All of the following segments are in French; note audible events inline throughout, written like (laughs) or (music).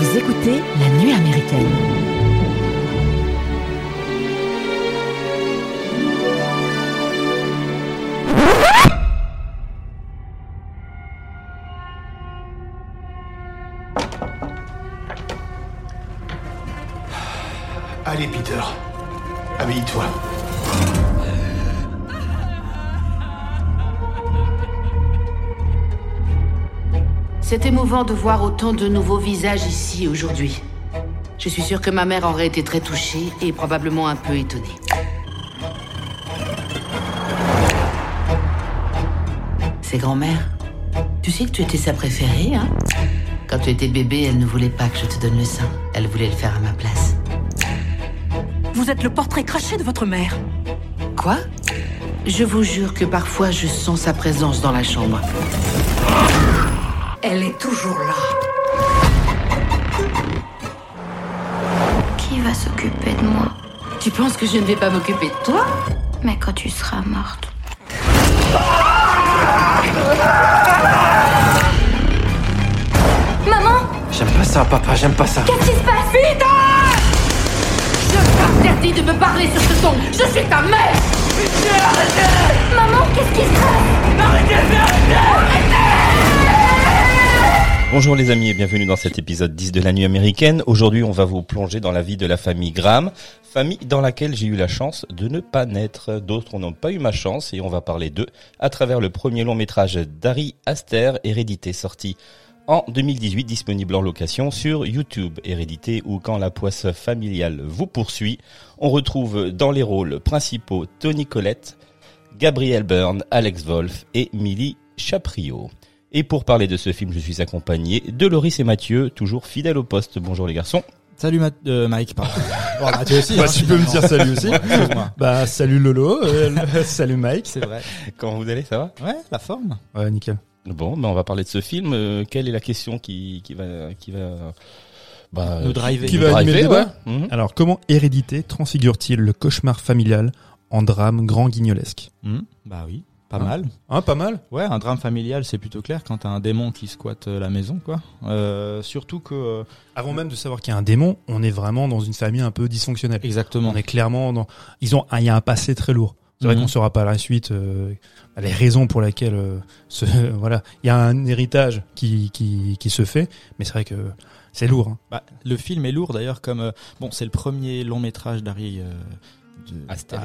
Vous écoutez La Nuit américaine. C'est émouvant de voir autant de nouveaux visages ici aujourd'hui. Je suis sûre que ma mère aurait été très touchée et probablement un peu étonnée. C'est grand-mère. Tu sais que tu étais sa préférée, hein? Quand tu étais bébé, elle ne voulait pas que je te donne le sein. Elle voulait le faire à ma place. Vous êtes le portrait craché de votre mère. Quoi? Je vous jure que parfois je sens sa présence dans la chambre. Elle est toujours là. Qui va s'occuper de moi? Tu penses que je ne vais pas m'occuper de toi? Mais quand tu seras morte. Maman? J'aime pas ça, papa, j'aime pas ça. Qu'est-ce qui se passe? Je t'interdis de me parler sur ce ton. Je suis ta mère. Maman, qu'est-ce qui se passe? Bonjour les amis et bienvenue dans cet épisode 10 de la nuit américaine. Aujourd'hui on va vous plonger dans la vie de la famille Graham, famille dans laquelle j'ai eu la chance de ne pas naître. D'autres n'ont pas eu ma chance et on va parler d'eux à travers le premier long métrage d'Harry Aster, Hérédité, sorti en 2018, disponible en location sur YouTube. Hérédité ou quand la poisse familiale vous poursuit. On retrouve dans les rôles principaux Tony Collette, Gabriel Byrne, Alex Wolff et Millie Chaprio. Et pour parler de ce film, je suis accompagné de Loris et Mathieu, toujours fidèles au poste. Bonjour les garçons. Salut Ma- euh, Mike, pardon. (laughs) Bon, Mathieu aussi. Bah, hein, tu peux me dire salut aussi. Excuse-moi. Bah, salut Lolo, euh, (laughs) salut Mike. C'est vrai. Comment vous allez, ça va? Ouais, la forme. Ouais, nickel. Bon, ben on va parler de ce film. Euh, quelle est la question qui, qui va, qui va, bah, Nous driver. Qui va animer le driver, débat? ouais. Mhm. Alors, comment Hérédité transfigure-t-il le cauchemar familial en drame grand guignolesque? Hmm, bah oui, pas Hein mal. Hein, pas mal Ouais, un drame familial, c'est plutôt clair quand t'as un démon qui squatte euh, la maison, quoi. Euh, surtout que... euh, Avant même de savoir qu'il y a un démon, on est vraiment dans une famille un peu dysfonctionnelle. exactement. On est clairement dans... Ils ont, il y a un passé très lourd. C'est vrai Mhm. qu'on saura pas la suite euh, les raisons pour lesquelles euh, ce, (laughs) voilà, il y a un héritage qui, qui, qui se fait, mais c'est vrai que c'est lourd. hein. Bah, le film est lourd d'ailleurs comme... euh, bon, c'est le premier long métrage d'Harry... Aster.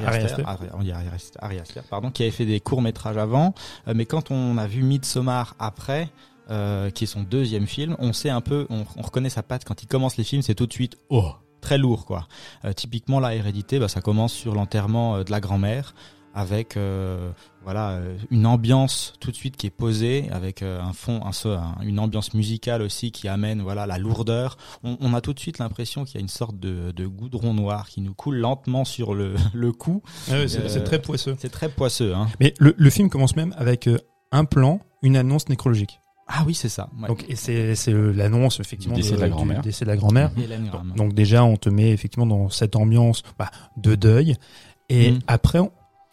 Harry Aster, pardon, qui avait fait des courts métrages avant, euh, mais quand on a vu Midsommar après, euh, qui est son deuxième film, on sait un peu, on, on reconnaît sa patte. Quand il commence les films, c'est tout de suite oh très lourd quoi. Euh, typiquement la hérédité, bah, ça commence sur l'enterrement euh, de la grand-mère avec euh, voilà euh, une ambiance tout de suite qui est posée avec euh, un fond un, une ambiance musicale aussi qui amène voilà la lourdeur on, on a tout de suite l'impression qu'il y a une sorte de, de goudron noir qui nous coule lentement sur le, (laughs) le cou Ouais, c'est Euh, c'est très poisseux. c'est très poisseux hein Mais le, le film commence même avec un plan, une annonce nécrologique. ah oui c'est ça ouais. Donc, et c'est c'est l'annonce effectivement Du décès de la grand-mère. décès de la grand-mère. Donc déjà, on te met effectivement dans cette ambiance bah, de deuil. Et Mhm. après, on,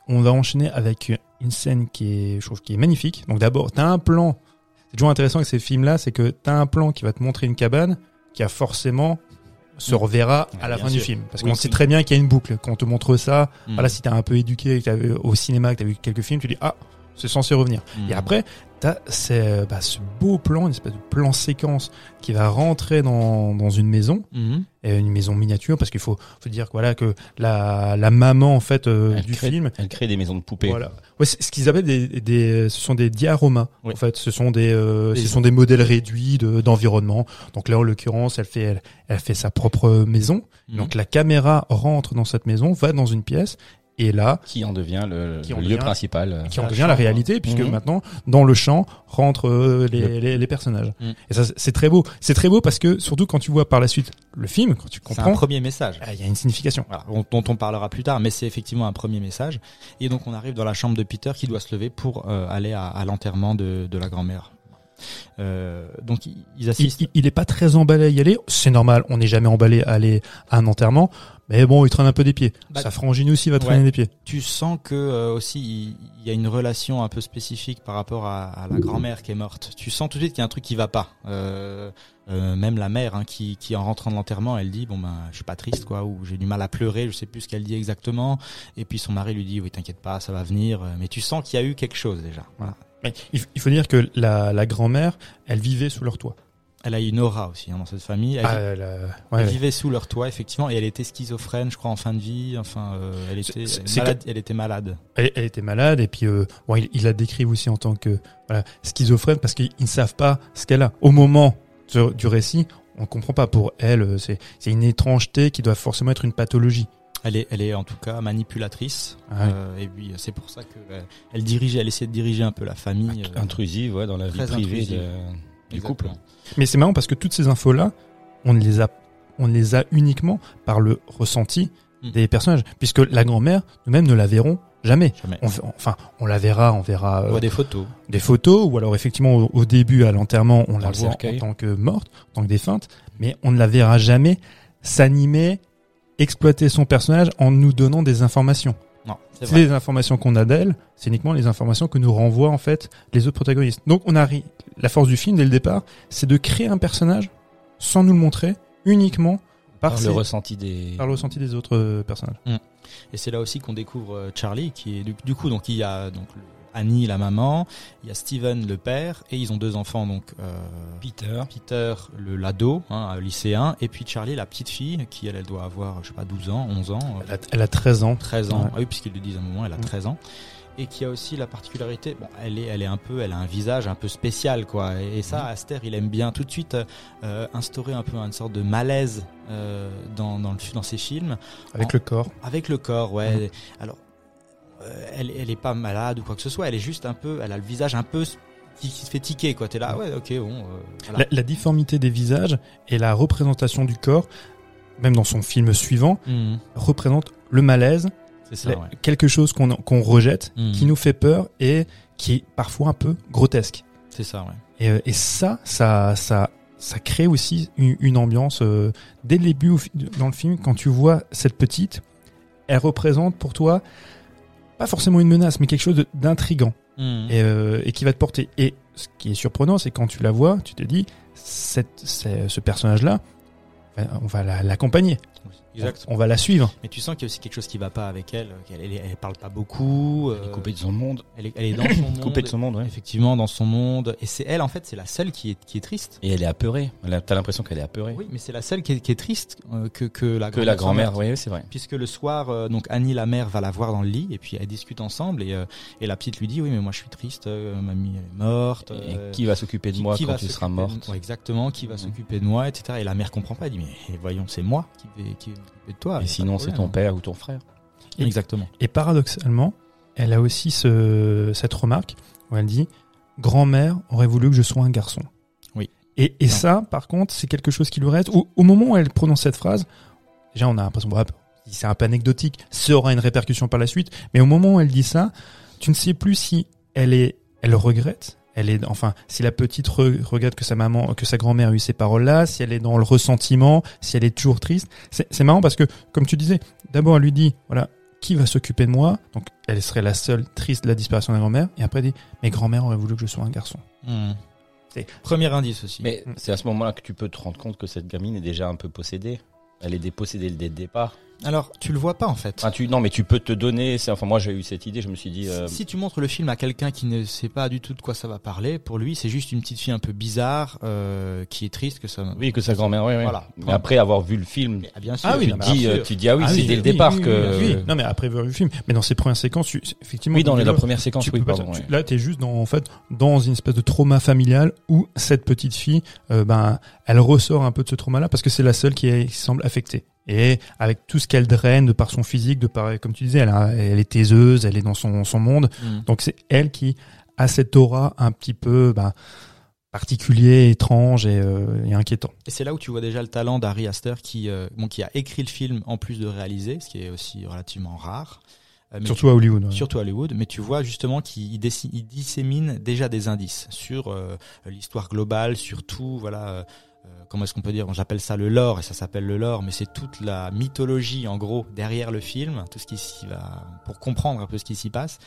on va enchaîner avec une scène qui est, je trouve, qui est magnifique. Donc d'abord, t'as un plan. C'est toujours intéressant avec ces films-là, c'est que t'as un plan qui va te montrer une cabane qui a forcément se reverra Ouais, à la fin du film. Parce Oui, qu'on sait très bien qu'il y a une boucle. Quand on te montre ça, Mm. voilà, si t'es un peu éduqué, que t'as vu au cinéma, que t'as vu quelques films, tu dis, ah, c'est censé revenir. Et après, t'as ces- bah, ce beau plan, une espèce de plan séquence qui va rentrer dans, dans une maison, Mhm. et une maison miniature, parce qu'il faut, faut dire voilà, que la, la maman en fait euh, du crée- film, Elle crée des maisons de poupées. voilà, ouais, c'est ce qu'ils appellent des, des, ce sont des diaromas. Oui. En fait, ce sont des, euh, ce sont des modèles réduits de- d'environnement. Donc là, en l'occurrence, elle fait, elle, elle fait sa propre maison. Mhm. Donc la caméra rentre dans cette maison, va dans une pièce, et là, Qui en devient le, Qui en le lieu devient- principal. euh. qui en la devient la réalité, puisque Mhm. maintenant, dans le champ, rentrent euh, les, les, les personnages. Mhm. Et ça, c'est- très beau. C'est très beau parce que, surtout quand tu vois par la suite le film, quand tu c'est un comprends, premier message ah, il y a une signification. voilà, dont dont on parlera plus tard, mais c'est effectivement un premier message. Et donc on arrive dans la chambre de Peter qui doit se lever pour euh, aller à, à l'enterrement de, de la grand-mère. Euh, donc ils ils Il, assistent. il, il est pas très emballé à y aller. C'est normal, on n'est jamais emballé à aller à un enterrement. Mais bon, il traîne un peu des pieds. Bah, Sa frangine aussi va traîner ouais. des pieds. Tu sens que euh, aussi il y a une relation un peu spécifique par rapport à, à la grand-mère qui est morte. Tu sens tout de suite qu'il y a un truc qui va pas. Euh, euh, même la mère hein, qui, qui en rentrant de l'enterrement, elle dit bon ben je suis pas triste quoi ou j'ai du mal à pleurer, je sais plus ce qu'elle dit exactement. Et puis son mari lui dit oui t'inquiète pas ça va venir. Mais tu sens qu'il y a eu quelque chose déjà. Voilà. Il, faut dire que la, la grand-mère, elle vivait sous leur toit. Elle a une aura aussi hein, dans cette famille. Elle, Ah, elle, euh, elle ouais, ouais. vivait sous leur toit effectivement et elle était schizophrène je crois en fin de vie. Enfin euh, elle était malade. Elle était malade. Elle, elle était malade et puis euh, bon, il, il la décrivent aussi en tant que voilà, schizophrène parce qu'ils ils ne savent pas ce qu'elle a. Au moment de- du récit, on comprend pas. Pour elle, euh, c'est c'est une étrangeté qui doit forcément être une pathologie. Elle est, elle est en tout cas manipulatrice. Ah oui. Euh, et puis c'est pour ça que euh, elle dirigeait, elle essayait de diriger un peu la famille. euh, Intrusive, ouais, dans la vie privée de- du couple. Mais c'est marrant parce que toutes ces infos-là, on les a, on les a uniquement par le ressenti Mm. des personnages, puisque la grand-mère, nous-mêmes, ne la verrons jamais. Jamais. On, enfin, on la verra, on verra On euh, voit des photos. des photos, ou alors effectivement au, au début à l'enterrement, on la le voit cercueil. en tant que morte, en tant que défunte, mais on ne la verra jamais s'animer, exploiter son personnage en nous donnant des informations. Non, c'est vrai. les informations qu'on a d'elle, c'est uniquement les informations que nous renvoient en fait les autres protagonistes. Donc on a ri- la force du film dès le départ, c'est de créer un personnage sans nous le montrer, uniquement par, Par ses- le ressenti des. par le ressenti des autres euh, personnages. Et c'est là aussi qu'on découvre euh, Charlie, qui est du, coup donc il y a donc Annie la maman, il y a Steven le père, et ils ont deux enfants donc euh, Peter. Peter le l'ado, hein, un lycéen, et puis Charlie la petite fille qui elle, elle doit avoir je sais pas 12 ans, 11 ans. euh, Elle a, elle a 13 ans. 13 ans. Ouais. Ah oui, puisqu'ils le disent à un moment, elle a 13 ans. Et qui a aussi la particularité, bon, elle est, elle est un peu, elle a un visage un peu spécial, quoi. Et, et ça, Aster, il aime bien tout de suite euh, instaurer un peu une sorte de malaise euh, dans, dans, le, dans ses films, Avec En- le corps. avec le corps, ouais. Alors, euh, elle, elle est pas malade ou quoi que ce soit. Elle est juste un peu, elle a le visage un peu qui, se fait tiquer, quoi. T'es là, ouais, ok, bon. euh, voilà. La, la difformité des visages et la représentation du corps, même dans son film suivant, Mhm. représente le malaise, c'est ça, la- ouais. quelque chose qu'on rejette, Mhm. qui nous fait peur et qui est parfois un peu grotesque. C'est ça, ouais. Et, euh, et ça, ça, ça, ça crée aussi une, une ambiance euh, dès le début dans le film quand tu vois cette petite, elle représente pour toi pas forcément une menace, mais quelque chose d'intrigant. Et, euh, et qui va te porter. Et ce qui est surprenant, c'est quand tu la vois, tu te dis, cette, ce personnage-là, ben, on va la- l'accompagner, Exact. on va la suivre. Mais tu sens qu'il y a aussi quelque chose qui va pas avec elle, qu'elle elle, elle parle pas beaucoup. Elle est euh, coupée de son monde. elle est, elle est dans son (coughs) monde. Coupée de son monde, ouais. Effectivement, dans son monde. Et c'est elle, en fait, c'est la seule qui est, qui est triste. Et elle est apeurée. Elle a- T'as l'impression qu'elle est apeurée. Oui, mais c'est la seule qui est, qui est triste euh, que, que la Que la grand-mère. oui, c'est vrai. Puisque le soir, euh, donc Annie, la mère, va la voir dans le lit et puis elles discutent ensemble et, euh, et la petite lui dit oui mais moi je suis triste, euh, mamie elle est morte. Et qui va s'occuper de moi qui quand va tu seras s'occuper de- morte Ouais, Exactement, qui va Mhm. s'occuper de moi, etc. Et la mère comprend pas, elle dit mais voyons c'est moi qui vais, qui de toi. Et sinon, c'est ton problème. père ou ton frère. Et- Exactement. Et paradoxalement, elle a aussi ce, cette remarque où elle dit Grand-mère aurait voulu que je sois un garçon. Oui. Et, et ça, par contre, c'est quelque chose qui lui reste. Au, au moment où elle prononce cette phrase, déjà on a l'impression, bah, c'est un peu anecdotique, ça aura une répercussion par la suite. Mais au moment où elle dit ça, tu ne sais plus si elle est, elle regrette. Elle est, enfin, si la petite re- regrette que sa maman, que sa grand-mère a eu ces paroles-là, si elle est dans le ressentiment, si elle est toujours triste. C'est marrant parce que, comme tu disais, d'abord elle lui dit, voilà, qui va s'occuper de moi? Donc, elle serait la seule triste de la disparition de la grand-mère. Et après, elle dit, mes grand-mères auraient voulu que je sois un garçon. Mhm. C'est- Premier indice aussi. Mais Mm. c'est à ce moment-là que tu peux te rendre compte que cette gamine est déjà un peu possédée. Elle est dépossédée dès le départ. Alors tu le vois pas en fait. Enfin, tu, non, mais tu peux te donner. c'est- Enfin, moi, j'ai eu cette idée. Je me suis dit. euh, Si tu montres le film à quelqu'un qui ne sait pas du tout de quoi ça va parler, pour lui c'est juste une petite fille un peu bizarre euh, qui est triste que ça. Oui, que sa grand-mère. Oui, oui. Voilà. Mais après avoir vu le film, Ah bien sûr. Ah oui, tu non, dis, euh, sûr. tu dis ah oui, Ah c'est oui, dès le départ oui, que. oui, oui. Non, mais après voir le film. Mais dans ces premières séquences, tu- effectivement. Oui, dans la première séquence, tu oui, peux pas- pardon. tu- ouais. Là, t'es juste dans, en fait, dans une espèce de trauma familial où cette petite fille, euh, ben, elle ressort un peu de ce trauma-là parce que c'est la seule qui, est- qui semble affectée. Et avec tout ce qu'elle draine de par son physique, de par, comme tu disais, elle, a- elle est taiseuse, elle est dans son, son monde. Mhm. Donc c'est elle qui a cette aura un petit peu, ben, particulier, étrange et, euh, et inquiétant. Et c'est là où tu vois déjà le talent d'Harry Astor qui, euh, bon, qui a écrit le film en plus de réaliser, ce qui est aussi relativement rare. Euh, mais Surtout à Hollywood. ouais. surtout à Hollywood, mais tu vois justement qu'il dissémine déjà des indices sur euh, l'histoire globale, sur tout, voilà, comment est-ce qu'on peut dire? J'appelle ça le lore, et ça s'appelle le lore, mais c'est toute la mythologie en gros derrière le film, tout ce qui s'y va pour comprendre un peu ce qui s'y passe,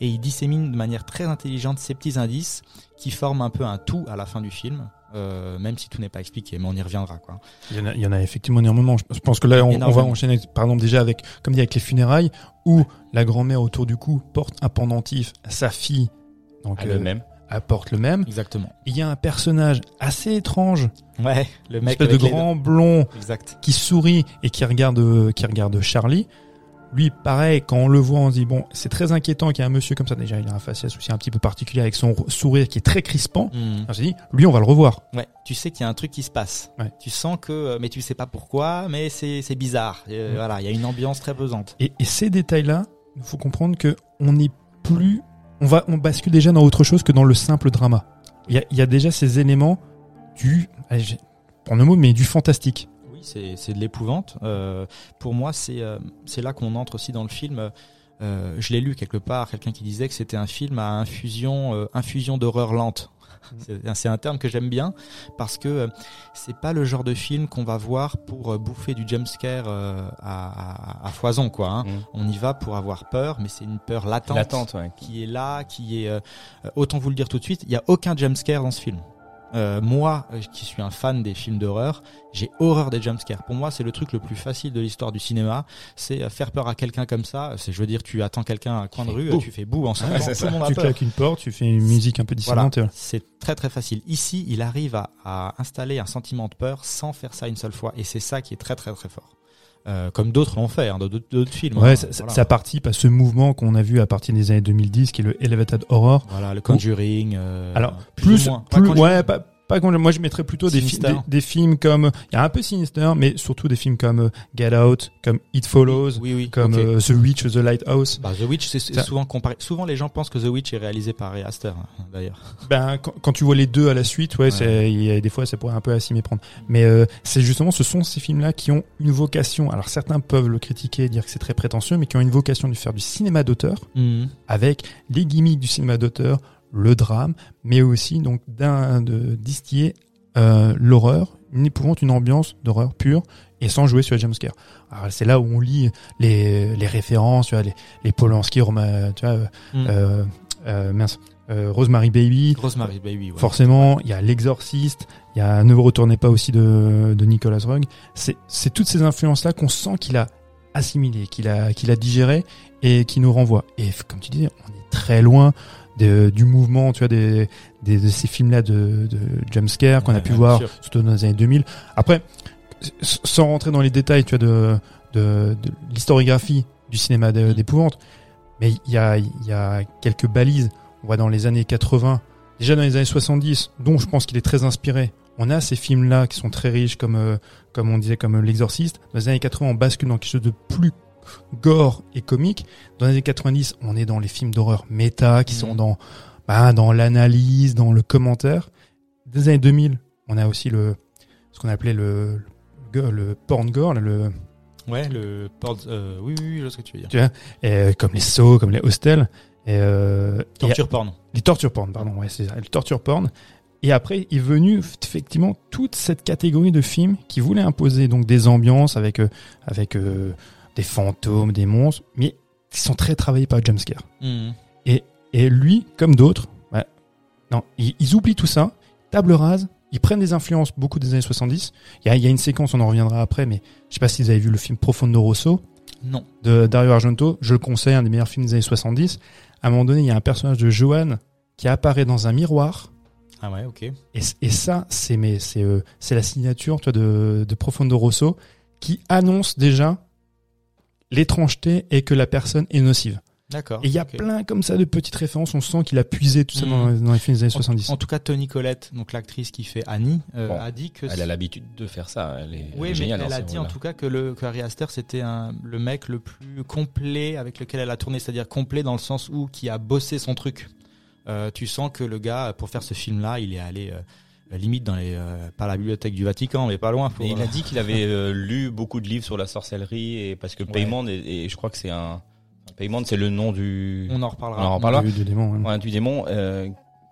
et il dissémine de manière très intelligente ces petits indices qui forment un peu un tout à la fin du film. euh, même si tout n'est pas expliqué, mais on y reviendra quoi. Il y, en a, il y en a effectivement énormément. Je je pense que là, on, on va enchaîner, par exemple, déjà avec, comme dit, avec les funérailles, où la grand-mère autour du cou porte un pendentif à sa fille. Donc, Ah, euh, le même. Elle porte le même. Exactement. Il y a un personnage assez étrange, Ouais, le mec espèce de les- grand blond Exact. qui sourit et qui regarde, euh, qui regarde Charlie. Lui, pareil, quand on le voit, on se dit bon, c'est très inquiétant qu'il y ait un monsieur comme ça. Déjà, il a un faciès aussi un petit peu particulier avec son sourire qui est très crispant. On s'est dit, lui, on va le revoir. Ouais, tu sais qu'il y a un truc qui se passe. Ouais. Tu sens que, euh, mais tu sais pas pourquoi, mais c'est c'est bizarre. Euh. Voilà, il y a une ambiance très pesante. Et, et ces détails-là, il faut comprendre que on n'est plus, on va, on bascule déjà dans autre chose que dans le simple drama. Il y a, déjà ces éléments du, j'ai- pour le mot, mais du fantastique. Oui, c'est de l'épouvante. Euh, pour moi, c'est euh, c'est là qu'on entre aussi dans le film. Euh, je l'ai lu quelque part, quelqu'un qui disait que c'était un film à infusion, infusion d'horreur lente. C'est c'est un terme que j'aime bien parce que euh, c'est pas le genre de film qu'on va voir pour euh, bouffer du jumpscare euh, à, à, à foison quoi. Hein. Mm. On y va pour avoir peur, mais c'est une peur latente. Ouais. qui est là, qui est euh, euh, autant vous le dire tout de suite, il y a aucun jumpscare dans ce film. Euh, moi, euh, qui suis un fan des films d'horreur, j'ai horreur des jumpscares. Pour moi, c'est le truc le plus facile de l'histoire du cinéma. C'est euh, faire peur à quelqu'un comme ça. C'est, je veux dire, tu attends quelqu'un à un coin de rue, tu fais bouh en tout ça. le monde a Tu peur. claques une porte, tu fais une musique un peu dissonante. voilà. c'est très très facile. Ici, il arrive à, à installer un sentiment de peur sans faire ça une seule fois, et c'est ça qui est très très très fort. Euh, comme d'autres l'ont fait, hein, dans d'autres, films. Ouais, hein, ça, ça- voilà. ça participe à ce mouvement qu'on a vu à partir des années 2010, qui est le Elevated Horror. Voilà, le Conjuring. euh, Alors, plus, plus, Conjuring. ouais, pas, pas moi je mettrais plutôt des, fi- des, des films comme, il y a un peu Sinister, mais surtout des films comme euh, Get Out, comme It Follows, Oui, oui. comme euh, The Witch, The Lighthouse. Bah, The Witch, c'est souvent comparé. Souvent, les gens pensent que The Witch est réalisé par Ari Aster, hein, d'ailleurs. (laughs) Ben, quand, quand tu vois les deux à la suite, ouais, Ouais. c'est, il y a des fois, ça pourrait un peu à s'y méprendre. Mais euh, c'est justement, ce sont ces films-là qui ont une vocation. Alors certains peuvent le critiquer, dire que c'est très prétentieux, mais qui ont une vocation de faire du cinéma d'auteur avec les gimmicks du cinéma d'auteur, le drame, mais aussi donc d'un de distiller euh, l'horreur, une épouvante, une ambiance d'horreur pure et sans jouer sur les jumpscares. Alors c'est là où on lit les, les références, tu vois, les, les Polanski, Roma- tu vois, Mm. euh, euh, mince, euh, Rosemary Baby. Rosemary Baby, ouais. Forcément, il y a l'exorciste, il y a Ne vous retournez pas aussi de, de Nicolas Roeg. C'est, c'est toutes ces influences-là qu'on sent qu'il a assimilé, qu'il a, qu'il a digéré et qui nous renvoie. Et comme tu disais, on est très loin de- du mouvement, tu vois, des, des- de ces films-là de, de jumpscare qu'on a pu voir, sûr. surtout dans les années 2000. Après, sans rentrer dans les détails, tu vois, de, de, de l'historiographie du cinéma de- Mm. d'épouvante, mais il y a, il y a quelques balises. On voit dans les années 80, déjà dans les années 70, dont je pense qu'il est très inspiré. On a ces films-là qui sont très riches, comme euh, comme on disait, comme euh, L'Exorciste. Dans les années 80, on bascule dans quelque chose de plus gore et comique. Dans les années 90, on est dans les films d'horreur méta, qui Mhm. sont dans bah, dans l'analyse, dans le commentaire. Dans les années 2000, on a aussi le ce qu'on appelait le le, le porn gore, le Ouais, le port, euh, oui, oui, oui, je vois ce que tu veux dire. tu vois, et, euh, comme les sauts, comme les hostels, et, euh, et- Torture porn. les torture porn, pardon, ouais, c'est ça, les torture porn. Et après est venu effectivement toute cette catégorie de films qui voulaient imposer donc des ambiances avec euh, avec euh, des fantômes, des monstres, mais qui sont très travaillés par le jumpscare. Mhm. Et lui, comme d'autres, bah, non, ils, ils oublient tout ça, table rase, ils prennent des influences beaucoup des années 70. Il y a, il y a une séquence, on en reviendra après, mais je sais pas si vous avez vu le film Profondo Rosso Non. de Dario Argento, je le conseille, un des meilleurs films des années 70. À un moment donné, il y a un personnage de Johan qui apparaît dans un miroir. Ah ouais, ok. Et, et ça, c'est euh, c'est la signature toi, de, de Profondo Rosso qui annonce déjà l'étrangeté et que la personne est nocive. D'accord. Et il y a plein comme ça de petites références. On sent qu'il a puisé tout ça Mhm. dans, dans les films des années 70. En tout cas, Tony Collette, donc l'actrice qui fait Annie, euh, Bon, a dit que Elle a l'habitude de faire ça. Elle est, elle Oui, est mais elle a dit en tout cas que le que Harry Aster c'était un le mec le plus complet avec lequel elle a tourné, c'est-à-dire complet dans le sens où qui a bossé son truc. Euh, tu sens que le gars pour faire ce film-là, il est allé euh, limite dans les euh, pas la bibliothèque du Vatican, mais pas loin. Mais il a dit qu'il avait euh, lu beaucoup de livres sur la sorcellerie et parce que Ouais. Payment et, et je crois que c'est un Paymon, c'est le nom du, On en on reparlera. en reparlera. Du, du démon. ouais. Ouais, du démon euh,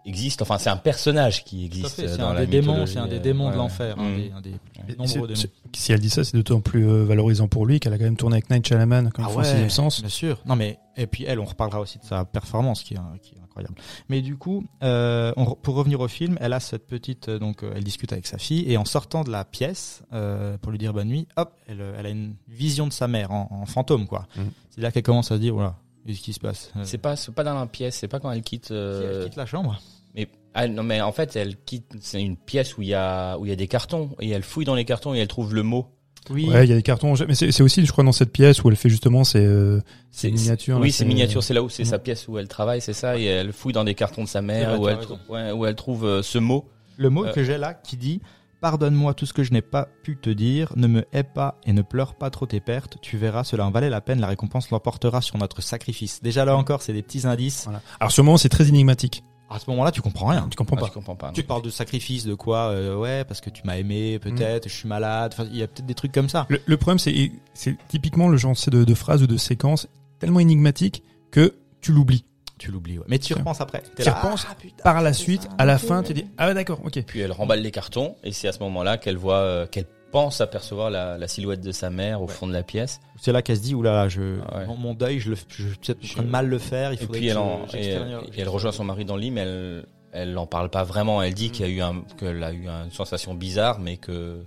existe. Enfin, c'est un personnage qui existe fait, c'est dans un la des démons, c'est un des démons de l'enfer, un des, un des Et nombreux démons. Si elle dit ça, c'est d'autant plus euh, valorisant pour lui qu'elle a quand même tourné avec Night Shyamalan quand Ah sens. Bien sûr. Non mais et puis elle, on reparlera aussi de sa performance qui est, qui est incroyable. Mais du coup, euh, on pour revenir au film, elle a cette petite euh, donc euh, elle discute avec sa fille et en sortant de la pièce euh, pour lui dire bonne nuit, hop, elle, elle a une vision de sa mère en, en fantôme quoi. Mhm. C'est là qu'elle commence à se dire voilà, qu'est-ce qui se passe Euh, C'est pas, pas dans la pièce. C'est pas quand elle quitte. si Elle quitte la chambre. Mais ah, non, mais en fait, elle quitte. C'est une pièce où il y a où il y a des cartons et elle fouille dans les cartons et elle trouve le mot. Oui. Ouais, il y a des cartons. Mais c'est aussi, je crois, dans cette pièce où elle fait justement ces, euh, ces miniatures. là, Oui, c'est miniature. C'est là où c'est sa pièce où elle travaille, c'est ça. Et elle fouille dans des cartons de sa mère où elle, raison. trou- ouais, où elle trouve euh, ce mot. Le mot Euh, que j'ai là qui dit Pardonne-moi tout ce que je n'ai pas pu te dire, ne me hais pas et ne pleure pas trop tes pertes, tu verras, cela en valait la peine, la récompense l'emportera sur notre sacrifice. Déjà là encore, c'est des petits indices. Voilà. Alors, ce moment, c'est très énigmatique. À ce moment-là, tu comprends rien. Tu comprends Ah, pas. je comprends pas. Tu parles de sacrifice, de quoi euh, Ouais, parce que tu m'as aimé, peut-être, je suis malade, enfin, il y a peut-être des trucs comme ça. Le, le problème, c'est c'est typiquement le genre c'est de, de phrase ou de séquence tellement énigmatique que tu l'oublies. Tu l'oublies, ouais. Mais tu y repenses après. Tu y là, repenses ah, putain, Par la suite, ça. à la fin, tu dis ah ouais d'accord, ok. Puis elle remballe les cartons et c'est à ce moment-là qu'elle voit, euh, qu'elle pense apercevoir la, la silhouette de sa mère au fond de la pièce. C'est là qu'elle se dit, oulala, je, Ah ouais. mon, mon deuil, je le, je, je train de mal le faire, il Et faudrait puis que elle, en, et, et elle rejoint son mari dans le lit, mais elle, elle en parle pas vraiment. Elle dit Mm. qu'il y a eu un, qu'elle a eu une sensation bizarre, mais que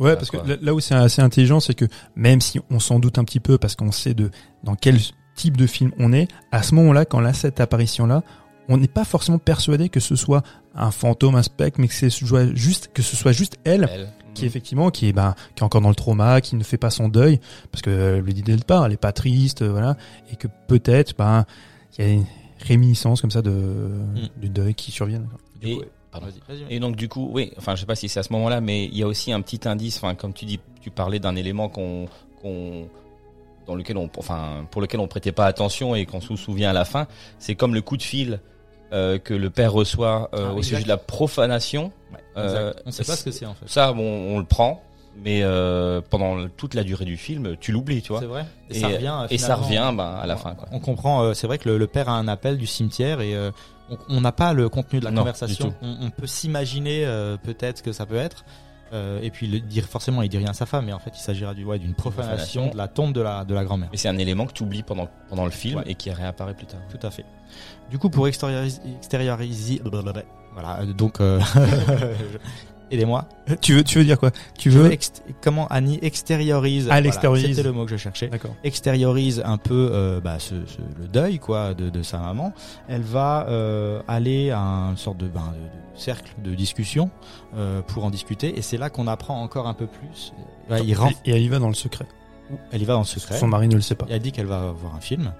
Ouais, parce que quoi. là, là où c'est assez intelligent, c'est que même si on s'en doute un petit peu parce qu'on sait de dans quel type de film on est, à ce moment-là, quand là cette apparition-là, on n'est pas forcément persuadé que ce soit un fantôme, un spectre, mais que c'est juste que ce soit juste elle elle, qui effectivement qui est ben qui est encore dans le trauma, qui ne fait pas son deuil parce que euh, le dit dès le départ, elle est pas triste, euh, voilà, et que peut-être ben il y a une réminiscence comme ça de du deuil qui surviennent. et, ouais. pardon. Vas-y, vas-y. Et donc du coup, oui, enfin je sais pas si c'est à ce moment-là, mais il y a aussi un petit indice, enfin comme tu dis, tu parlais d'un élément qu'on, qu'on, dans lequel on, enfin pour lequel on prêtait pas attention et qu'on se souvient à la fin, c'est comme le coup de fil euh, que le père reçoit euh, Ah, au exact. sujet de la profanation. Euh, on sait pas ce que c'est en fait. Ça, bon, on le prend, mais euh, pendant toute la durée du film, tu l'oublies, tu vois. C'est vrai. Et, Et, ça revient. et ça finalement. revient ben, à la fin, quoi. On comprend. euh, c'est vrai que le, le père a un appel du cimetière et euh, on- on n'a pas le contenu de la Non, conversation. On, on peut s'imaginer peut-être que ça peut être. Et puis le dire forcément, il dit rien à sa femme, mais en fait, il s'agira du ouais, d'une profanation, profanation. de la tombe de la de la grand-mère. Mais c'est un élément que tu oublies pendant pendant le film Ouais. et qui réapparaît plus tard. Tout à fait. Du coup, pour extérioriser, extérioriser voilà. euh, Donc, euh, (laughs) aidez-moi. Tu veux tu veux dire quoi? Tu veux comment Annie extériorise. Ah, elle extériorise. C'était le mot que je cherchais. D'accord. extériorise un peu euh, bah, ce, ce- le deuil quoi de, de sa maman. Elle va euh, aller à une sorte de, ben, de- de cercle de discussion euh, pour en discuter et c'est là qu'on apprend encore un peu plus. Ouais, il rentre, Et elle y va dans le secret. elle y va dans le secret. Son mari ne le sait pas. Elle dit qu'elle va voir un film.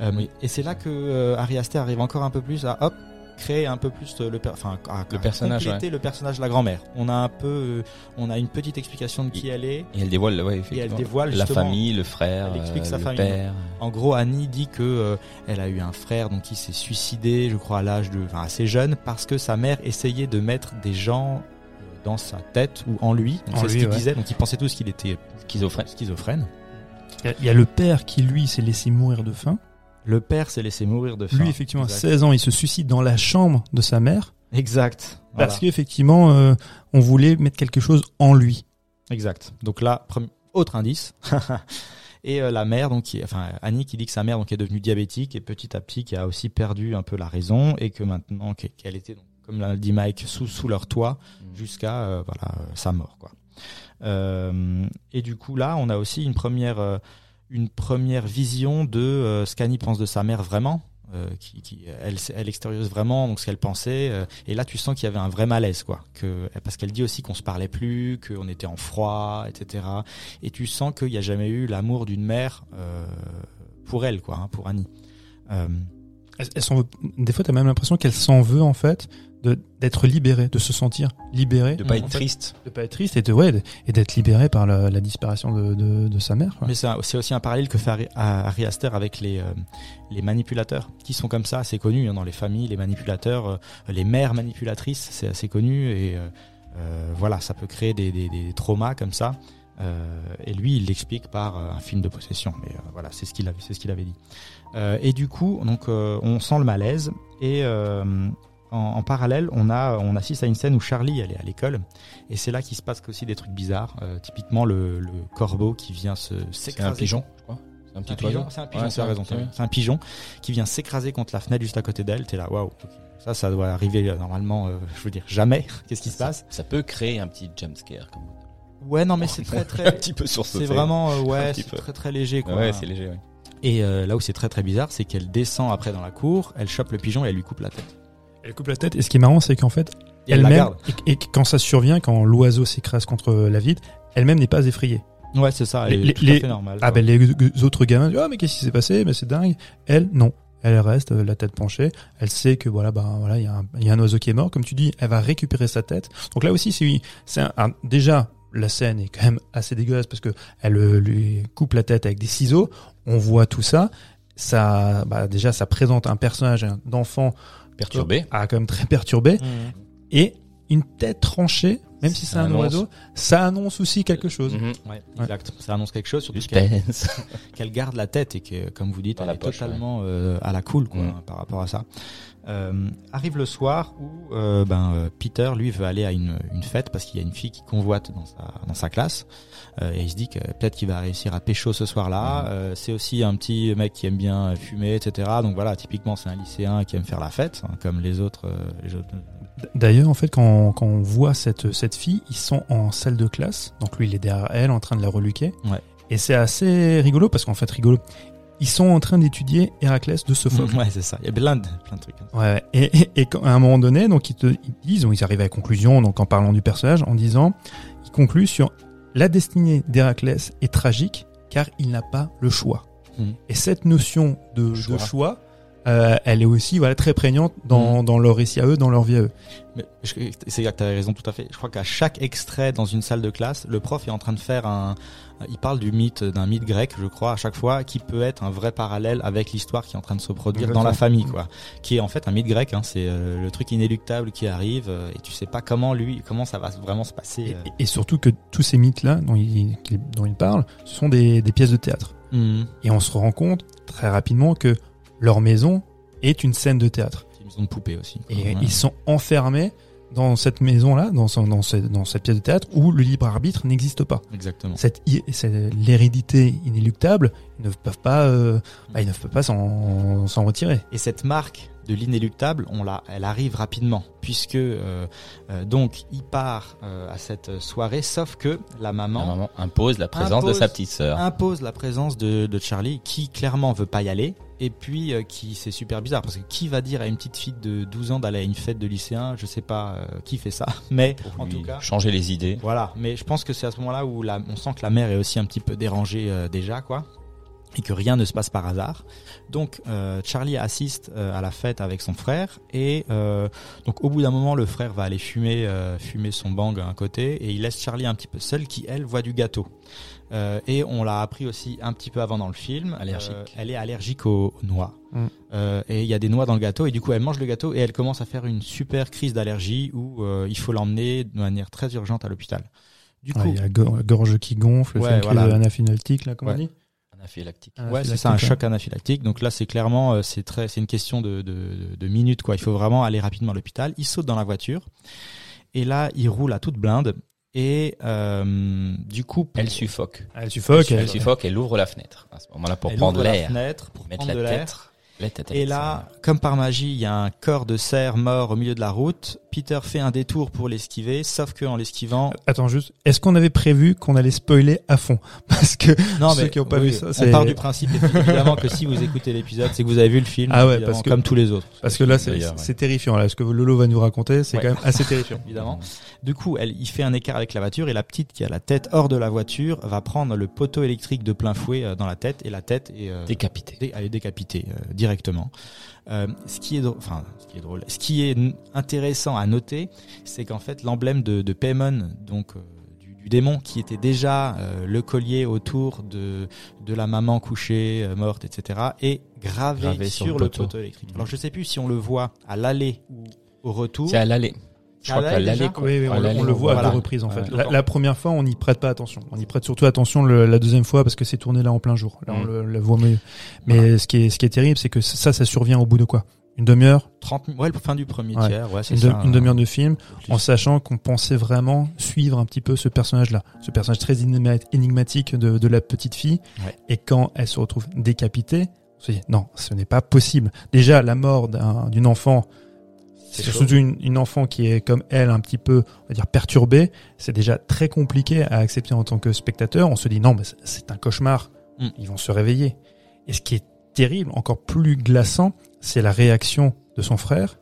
Euh, Et c'est là que euh, Harry Aster arrive encore un peu plus à hop créer un peu plus le, per- enfin, à, Le à personnage, compléter le personnage de la grand-mère. On a un peu, euh, on a une petite explication de qui elle est. Et elle dévoile, ouais, effectivement. dévoile la famille, le frère, Elle explique euh, sa le famille. père. En gros, Annie dit que euh, elle a eu un frère donc qui s'est suicidé, je crois à l'âge de, enfin assez jeune, parce que sa mère essayait de mettre des gens euh, dans sa tête ou en lui. C'est ce qu'il ouais. disait. Donc ils pensaient tous qu'il était Schizophrène. schizophrène. Il y a- il y, a le père qui lui s'est laissé mourir de faim. Le père s'est laissé mourir de faim. Lui effectivement à Exact. 16 ans, il se suicide dans la chambre de sa mère Exact. parce Voilà. qu'effectivement euh, on voulait mettre quelque chose en lui. Exact. Donc là, autre indice. (laughs) et euh, la mère, donc, qui, enfin Annie qui dit que sa mère donc est devenue diabétique et petit à petit qui a aussi perdu un peu la raison et que maintenant qu'e- qu'elle était donc, comme l'a dit Mike sous sous leur toit jusqu'à euh, voilà euh, sa mort quoi. Euh, et du coup là, on a aussi une première euh, une première vision de euh, ce qu'Annie pense de sa mère vraiment. euh, qui, elle, elle vraiment donc ce qu'elle pensait euh, et là tu sens qu'il y avait un vrai malaise quoi parce qu'elle dit aussi qu'on se parlait plus qu'on était en froid etc et tu sens qu'il n'y a jamais eu l'amour d'une mère pour elle quoi hein, pour Annie Elle, elle Des fois, t'as même l'impression qu'elle s'en veut en fait d'être libérée, de se sentir libérée, De pas être fait, triste. de pas être triste et de ouais et d'être libérée par la, la disparition de, de, de sa mère. quoi. Mais c'est aussi un parallèle que fait Harry, Harry Aster avec les, euh, les manipulateurs, qui sont comme ça, c'est connu hein, dans les familles, les manipulateurs, euh, les mères manipulatrices, c'est assez connu et euh, voilà, ça peut créer des, des, des traumas comme ça. Et lui, il l'explique par un film de possession. Mais voilà, c'est ce qu'il avait, c'est ce qu'il avait dit. Et du coup, donc, on sent le malaise. Et en, en parallèle, on a, on assiste à une scène où Charlie, elle est à l'école. Et c'est là qu'il se passe aussi des trucs bizarres. Euh, typiquement, le, le corbeau qui vient se C'est s'écraser. un pigeon, je crois. C'est un un petit pigeon, c'est un pigeon, Ouais, un- raison. C'est un qui vient s'écraser contre la fenêtre juste à côté d'elle. T'es là, waouh. Ça, ça doit arriver euh, normalement, euh, je veux dire, jamais. (laughs) Qu'est-ce qui se passe Ça peut créer un petit jumpscare. Comme... Ouais, non, mais (laughs) c'est très, un très. petit peu sur C'est vraiment, euh, (laughs) Un ouais, c'est très, très léger, quoi. Ouais, c'est léger. Ouais. Et euh, là où c'est très, très bizarre, c'est qu'elle descend après dans la cour, elle chope le pigeon et elle lui coupe la tête. Elle coupe la tête. Et ce qui est marrant, c'est qu'en fait, elle-même, et, et quand ça survient, quand l'oiseau s'écrase contre la vitre, elle-même n'est pas effrayée. Ouais, c'est ça. Elle Les- est tout les- à fait normale. Ah ben les autres gamins disent ah mais qu'est-ce qui s'est passé? Mais c'est dingue elle non elle reste euh, la tête penchée elle sait que voilà ben voilà il y a un il y a un oiseau qui est mort comme tu dis elle va récupérer sa tête donc là aussi c'est c'est un, un- déjà la scène est quand même assez dégueulasse parce que elle euh, lui coupe la tête avec des ciseaux on voit tout ça ça bah déjà ça présente un personnage d'enfant Perturbé. ah quand même très perturbé Mhm. et une tête tranchée même si c'est un annonce. oiseau ça annonce aussi quelque chose Mhm. Ouais, exact. Ça annonce quelque chose, surtout qu'elle Suspense. (laughs) qu'elle garde la tête et que, comme vous dites, Dans elle la est poche, totalement euh, à la cool quoi, Mm. par rapport à ça. Euh, arrive le soir où euh, ben, euh, Peter, lui, veut aller à une, une fête parce qu'il y a une fille qui convoite dans sa, dans sa classe. Euh, et il se dit que peut-être qu'il va réussir à pécho ce soir-là. Mhm. Euh, c'est aussi un petit mec qui aime bien fumer, etc. Donc voilà, typiquement, c'est un lycéen qui aime faire la fête, hein, comme les autres. euh, les autres- D'ailleurs, en fait, quand, quand on voit cette, cette fille, ils sont en salle de classe. Donc lui, il est derrière elle, en train de la reluquer. Ouais. Et c'est assez rigolo, parce qu'en fait, rigolo, ils sont en train d'étudier Héraclès de Sophocle. Ouais, c'est ça. Il y a plein de, plein de trucs. Ouais. Et, et, à un moment donné, donc ils, te, ils disent, ils arrivent à la conclusion, donc en parlant du personnage, en disant, ils concluent sur la destinée d'Héraclès est tragique, car il n'a pas le choix. Mhm. Et cette notion de Choix. de choix, euh, elle est aussi voilà très prégnante dans, dans leur récit à eux, dans leur vie à eux. Mais c'est tu as raison tout à fait. Je crois qu'à chaque extrait dans une salle de classe, le prof est en train de faire un. Il parle du mythe, d'un mythe grec, je crois, à chaque fois, qui peut être un vrai parallèle avec l'histoire qui est en train de se produire dans la famille, quoi. Qui est en fait un mythe grec. Hein, c'est euh, le truc inéluctable qui arrive euh, et tu sais pas comment lui, comment ça va vraiment se passer. Et, euh. et surtout que tous ces mythes-là dont il, dont il parle, ce sont des, des pièces de théâtre. Mhm. Et on se rend compte très rapidement que leur maison est une scène de théâtre. C'est une maison de poupée aussi. Et Ouais. ils sont enfermés dans cette maison-là, dans, cette, dans cette pièce de théâtre où le libre arbitre n'existe pas. Exactement. Cette, c'est l'hérédité inéluctable, ils ne peuvent pas, euh, bah, ils ne peuvent pas s'en s'en retirer. Et cette marque de l'inéluctable, on l'a, elle arrive rapidement, puisque euh, euh, donc il part euh, à cette soirée, sauf que la maman, La maman impose la présence de sa petite sœur. impose la présence de, de Charlie, qui clairement veut pas y aller, et puis qui c'est super bizarre parce que qui va dire à une petite fille de 12 ans d'aller à une fête de lycéen, je sais pas qui fait ça, (laughs) mais en tout cas. changer les idées. Voilà, mais je pense que c'est à ce moment-là où la, on sent que la mère est aussi un petit peu dérangée déjà, quoi, et que rien ne se passe par hasard. Donc euh, Charlie assiste euh, à la fête avec son frère, et euh, donc au bout d'un moment, le frère va aller fumer, euh, fumer son bang à un côté, et il laisse Charlie un petit peu seul, qui elle voit du gâteau. Euh, et on l'a appris aussi un petit peu avant dans le film. Allergique. euh, elle est allergique aux, noix. Mm. Euh, et il y a des noix dans le gâteau et du coup elle mange le gâteau et elle commence à faire une super crise d'allergie où euh, il faut l'emmener de manière très urgente à l'hôpital. Du coup, Il y a gorge qui gonfle, Ouais, voilà. anaphylactique, là, comment Ouais. on dit Anaphylactique. ouais, c'est ça, un choc anaphylactique. Donc là, c'est clairement, euh, c'est très, c'est une question de, de, de minutes quoi. Il faut vraiment aller rapidement à l'hôpital. Il saute dans la voiture et là, il roule à toute blinde et euh, du coup, Elle suffoque. Elle suffoque. Elle elle- suffoque, elle ouvre la fenêtre à ce moment-là pour elle prendre ouvre la l'air. fenêtre pour Mettre prendre la de l'air. tête. La tête Et là, comme par magie, il y a un corps de cerf mort au milieu de la route. Peter fait un détour pour l'esquiver, sauf que en l'esquivant, Attends juste, est-ce qu'on avait prévu qu'on allait spoiler à fond (laughs) Parce que non Ceux qui ont pas vu ça, on c'est- part du principe évidemment que si vous écoutez l'épisode, c'est que vous avez vu le film, Ah ouais, parce que- comme tous les autres. parce que là c'est ouais. terrifiant là, ce que Lolo va nous raconter, c'est Ouais. quand même assez terrifiant. (laughs) évidemment. Du coup, elle, il fait un écart avec la voiture et la petite qui a la tête hors de la voiture va prendre le poteau électrique de plein fouet euh, dans la tête et la tête est, euh, Décapité. dé- elle est décapitée euh, directement. Euh, ce qui est drôle, enfin, ce qui est drôle, ce qui est n- intéressant à noter, c'est qu'en fait l'emblème de, de Paimon, donc euh, du, du démon, qui était déjà euh, le collier autour de de la maman couchée, morte, etc., est gravé, Gravé sur, sur le poteau, poteau. électrique. Alors je sais plus si on le voit à l'aller ou au retour. C'est à l'aller. Je crois Ah, qu'à. Oui, oui, on, le- l'aller, on le voit à deux reprises en fait. Ouais. La, la première fois, on n'y prête pas attention. On y prête surtout attention le- la deuxième fois parce que c'est tourné là en plein jour. Là, on Mm. le, le voit mieux. Mais ce qui est ce qui est terrible, c'est que ça, ça survient au bout de quoi? Une demi-heure, 30 ouais, le fin du premier Ouais. tiers, ouais, c'est une, ça. une demi-heure de film, Plus. en sachant qu'on pensait vraiment suivre un petit peu ce personnage-là, ce personnage très énigma- énigmatique de, de la petite fille. Ouais. Et quand elle se retrouve décapitée, on se dit non, ce n'est pas possible. Déjà, la mort d'un- d'une enfant, C'est surtout une, une enfant qui est comme elle un petit peu, on va dire perturbée. C'est déjà très compliqué à accepter en tant que spectateur. On se dit non, mais c'est- c'est un cauchemar. Mm. Ils vont se réveiller. Et ce qui est terrible, encore plus glaçant, c'est la réaction de son frère,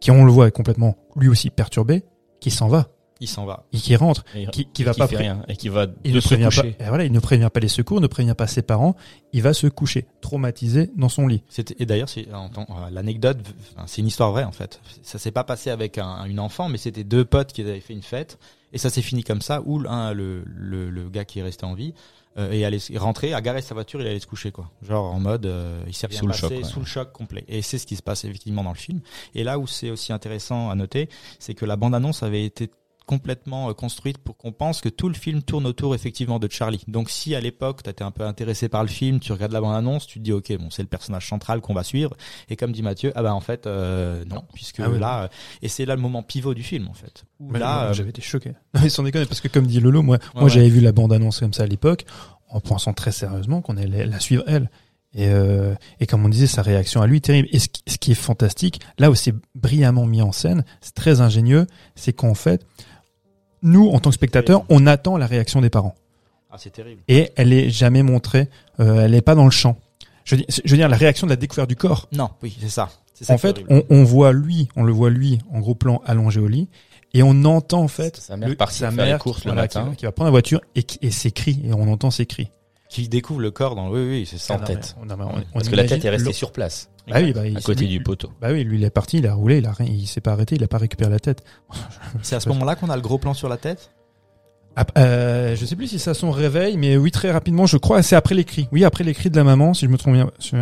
qui on le voit est complètement lui aussi perturbé, qui s'en va, Il s'en va. et qui rentre, Et- qui, qui et va qui pas fait rien et qui va il de ne se prévient pas, et voilà, il ne prévient pas les secours, ne prévient pas ses parents, il va se coucher, traumatisé dans son lit. C'était et d'ailleurs c'est euh, l'anecdote c'est une histoire vraie en fait. Ça s'est pas passé avec un, une enfant mais c'était deux potes qui avaient fait une fête et ça s'est fini comme ça où un le, le, le gars qui est resté en vie euh, est allé est rentré, a garé sa voiture, il allait se coucher quoi. Genre en mode euh, il s'est Sous le choc, ouais. sous le choc complet. Et c'est ce qui se passe effectivement dans le film. Et là où c'est aussi intéressant à noter, c'est que la bande annonce avait été complètement euh, construite pour qu'on pense que tout le film tourne autour effectivement de Charlie. Donc si à l'époque tu étais un peu intéressé par le film, tu regardes la bande-annonce, tu te dis ok bon c'est le personnage central qu'on va suivre et comme dit Mathieu ah bah en fait euh, non puisque Ah là euh, et c'est là le moment pivot du film en fait. Là euh, j'avais été choqué. (laughs) Mais sans déconner, parce que comme dit Lolo, moi, Ouais, moi ouais. j'avais vu la bande-annonce comme ça à l'époque, en pensant très sérieusement qu'on allait la suivre elle. Et, euh, et comme on disait, sa réaction à lui, terrible. Et ce, qui- ce qui est fantastique, là où c'est brillamment mis en scène, c'est très ingénieux, c'est qu'en fait, nous, en tant que spectateurs, on attend la réaction des parents. ah c'est terrible. Et elle est jamais montrée, euh, elle est pas dans le champ. Je veux, dire, je veux dire, la réaction de la découverte du corps. Non oui c'est ça. Ça En fait, on, on voit lui, on le voit lui, en gros plan, allongé au lit, et on entend en fait Sa mère les courses qui, le voilà, matin. qui, va- qui va prendre la voiture et, qui- et ses cris, et on entend ses cris. qui découvre le corps dans oui oui c'est ça. Sans Ah tête. on- on- Parce que la tête est restée sur place, Bah oui, bah, à côté lui- du poteau. Bah oui, lui il est parti, il a roulé, il a rien, il s'est pas arrêté, il a pas récupéré la tête. C'est à ce moment-là qu'on a le gros plan sur la tête? Ah, euh, je sais plus si c'est à son réveil, mais oui très rapidement, je crois, c'est après les cris. Oui, après les cris de la maman, si je me trompe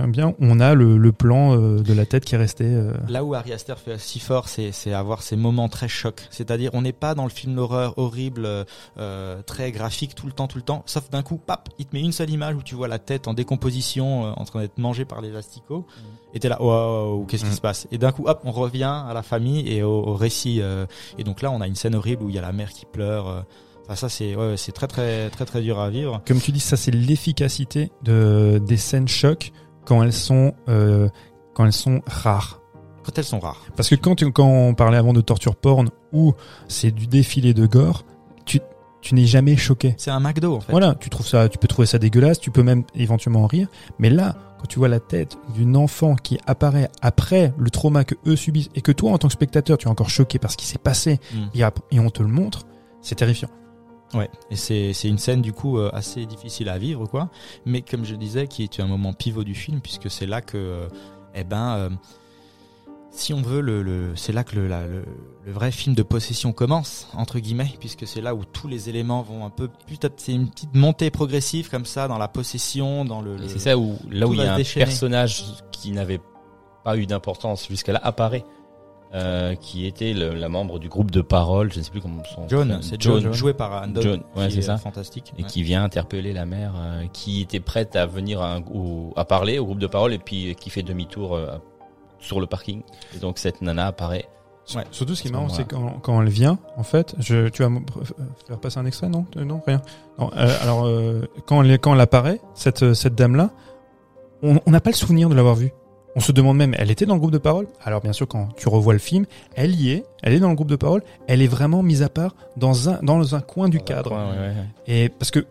bien, on a le, le plan euh, de la tête qui est resté. euh, Là où Ari Aster fait si fort, c'est c'est avoir ces moments très chocs. C'est-à-dire, on n'est pas dans le film d'horreur horrible, euh, très graphique tout le temps, tout le temps. Sauf d'un coup, pap, il te met une seule image où tu vois la tête en décomposition, euh, en train d'être mangée par les asticots. Et t'es là, waouh, qu'est-ce qui Mm. se passe? Et d'un coup, hop, on revient à la famille et au, au récit. euh, et donc là, on a une scène horrible où il y a la mère qui pleure. Enfin, ça, c'est ouais, c'est très, très, très, très dur à vivre. Comme tu dis, ça c'est l'efficacité de des scènes chocs quand elles sont euh, quand elles sont rares. Quand elles sont rares. Parce que quand, quand on parlait avant de torture porn où c'est du défilé de gore, tu, tu n'es jamais choqué. C'est un McDo, en fait. Voilà, tu trouves ça, tu peux trouver ça dégueulasse, tu peux même éventuellement en rire. Mais là, quand tu vois la tête d'une enfant qui apparaît après le trauma que eux subissent et que toi, en tant que spectateur, tu es encore choqué par ce qui s'est passé Mm. et on te le montre, c'est terrifiant. Ouais, et c'est c'est une scène du coup euh, assez difficile à vivre quoi, mais comme je disais qui est un moment pivot du film puisque c'est là que euh, eh ben euh, si on veut le, le c'est là que le, la- le le vrai film de possession commence entre guillemets puisque c'est là où tous les éléments vont un peu peut-être c'est une petite montée progressive comme ça dans la possession dans le, Et c'est ça où, là où il y a un déchaîner. personnage qui n'avait pas eu d'importance jusqu'à là apparaît, euh, qui était le- la membre du groupe de parole, je ne sais plus comment son John, c'est John, joué par Anne Dodd, John, ouais, qui c'est est ça. fantastique. et ouais. qui vient interpeller la mère, euh, qui était prête à venir à, un- au- à parler au groupe de parole et puis qui fait demi-tour euh, sur le parking. Et donc cette nana apparaît. Ouais. Surtout, ce qui est marrant, c'est quand, quand elle vient, en fait, je, tu vas faire passer un extrait, non? Non, rien. Non, euh, alors, euh, quand elle, quand elle apparaît, cette, cette dame-là, on n'a pas le souvenir de l'avoir vue. On se demande même, elle était dans le groupe de parole? Alors, bien sûr, quand tu revois le film, elle y est, elle est dans le groupe de parole, elle est vraiment mise à part dans un, dans un coin du cadre. Ouais, ouais, ouais. Et parce que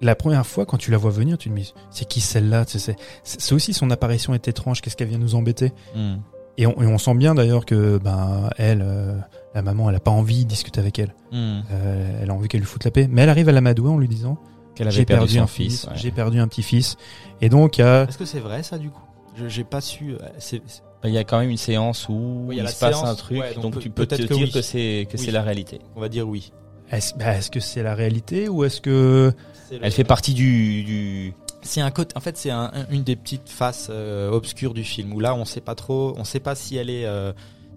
la première fois, quand tu la vois venir, tu te dis, c'est qui celle-là? Tu sais, C'est c'est aussi son apparition est étrange, qu'est-ce qu'elle vient nous embêter? Mm. et on, et on sent bien d'ailleurs que ben elle, euh, la maman, elle a pas envie de discuter avec elle. Mm. Euh, elle a envie qu'elle lui foute la paix. Mais elle arrive à l'amadouer en lui disant Qu'elle avait j'ai perdu, perdu, un fils. fils, ouais. j'ai perdu un petit-fils. Et donc a Est-ce que c'est vrai ça du coup? J'ai pas su. euh, Il y a quand même une séance où Oui, il se passe séance, un truc, ouais, donc donc peut- tu peux te dire que oui. que c'est que Oui. c'est la réalité. On va dire oui. est-ce bah, est-ce que c'est la réalité ou est-ce que Elle fait partie du, du C'est un côté. En fait, c'est un- un- une des petites faces euh, obscures du film où là, on sait pas trop. On sait pas si elle est. euh,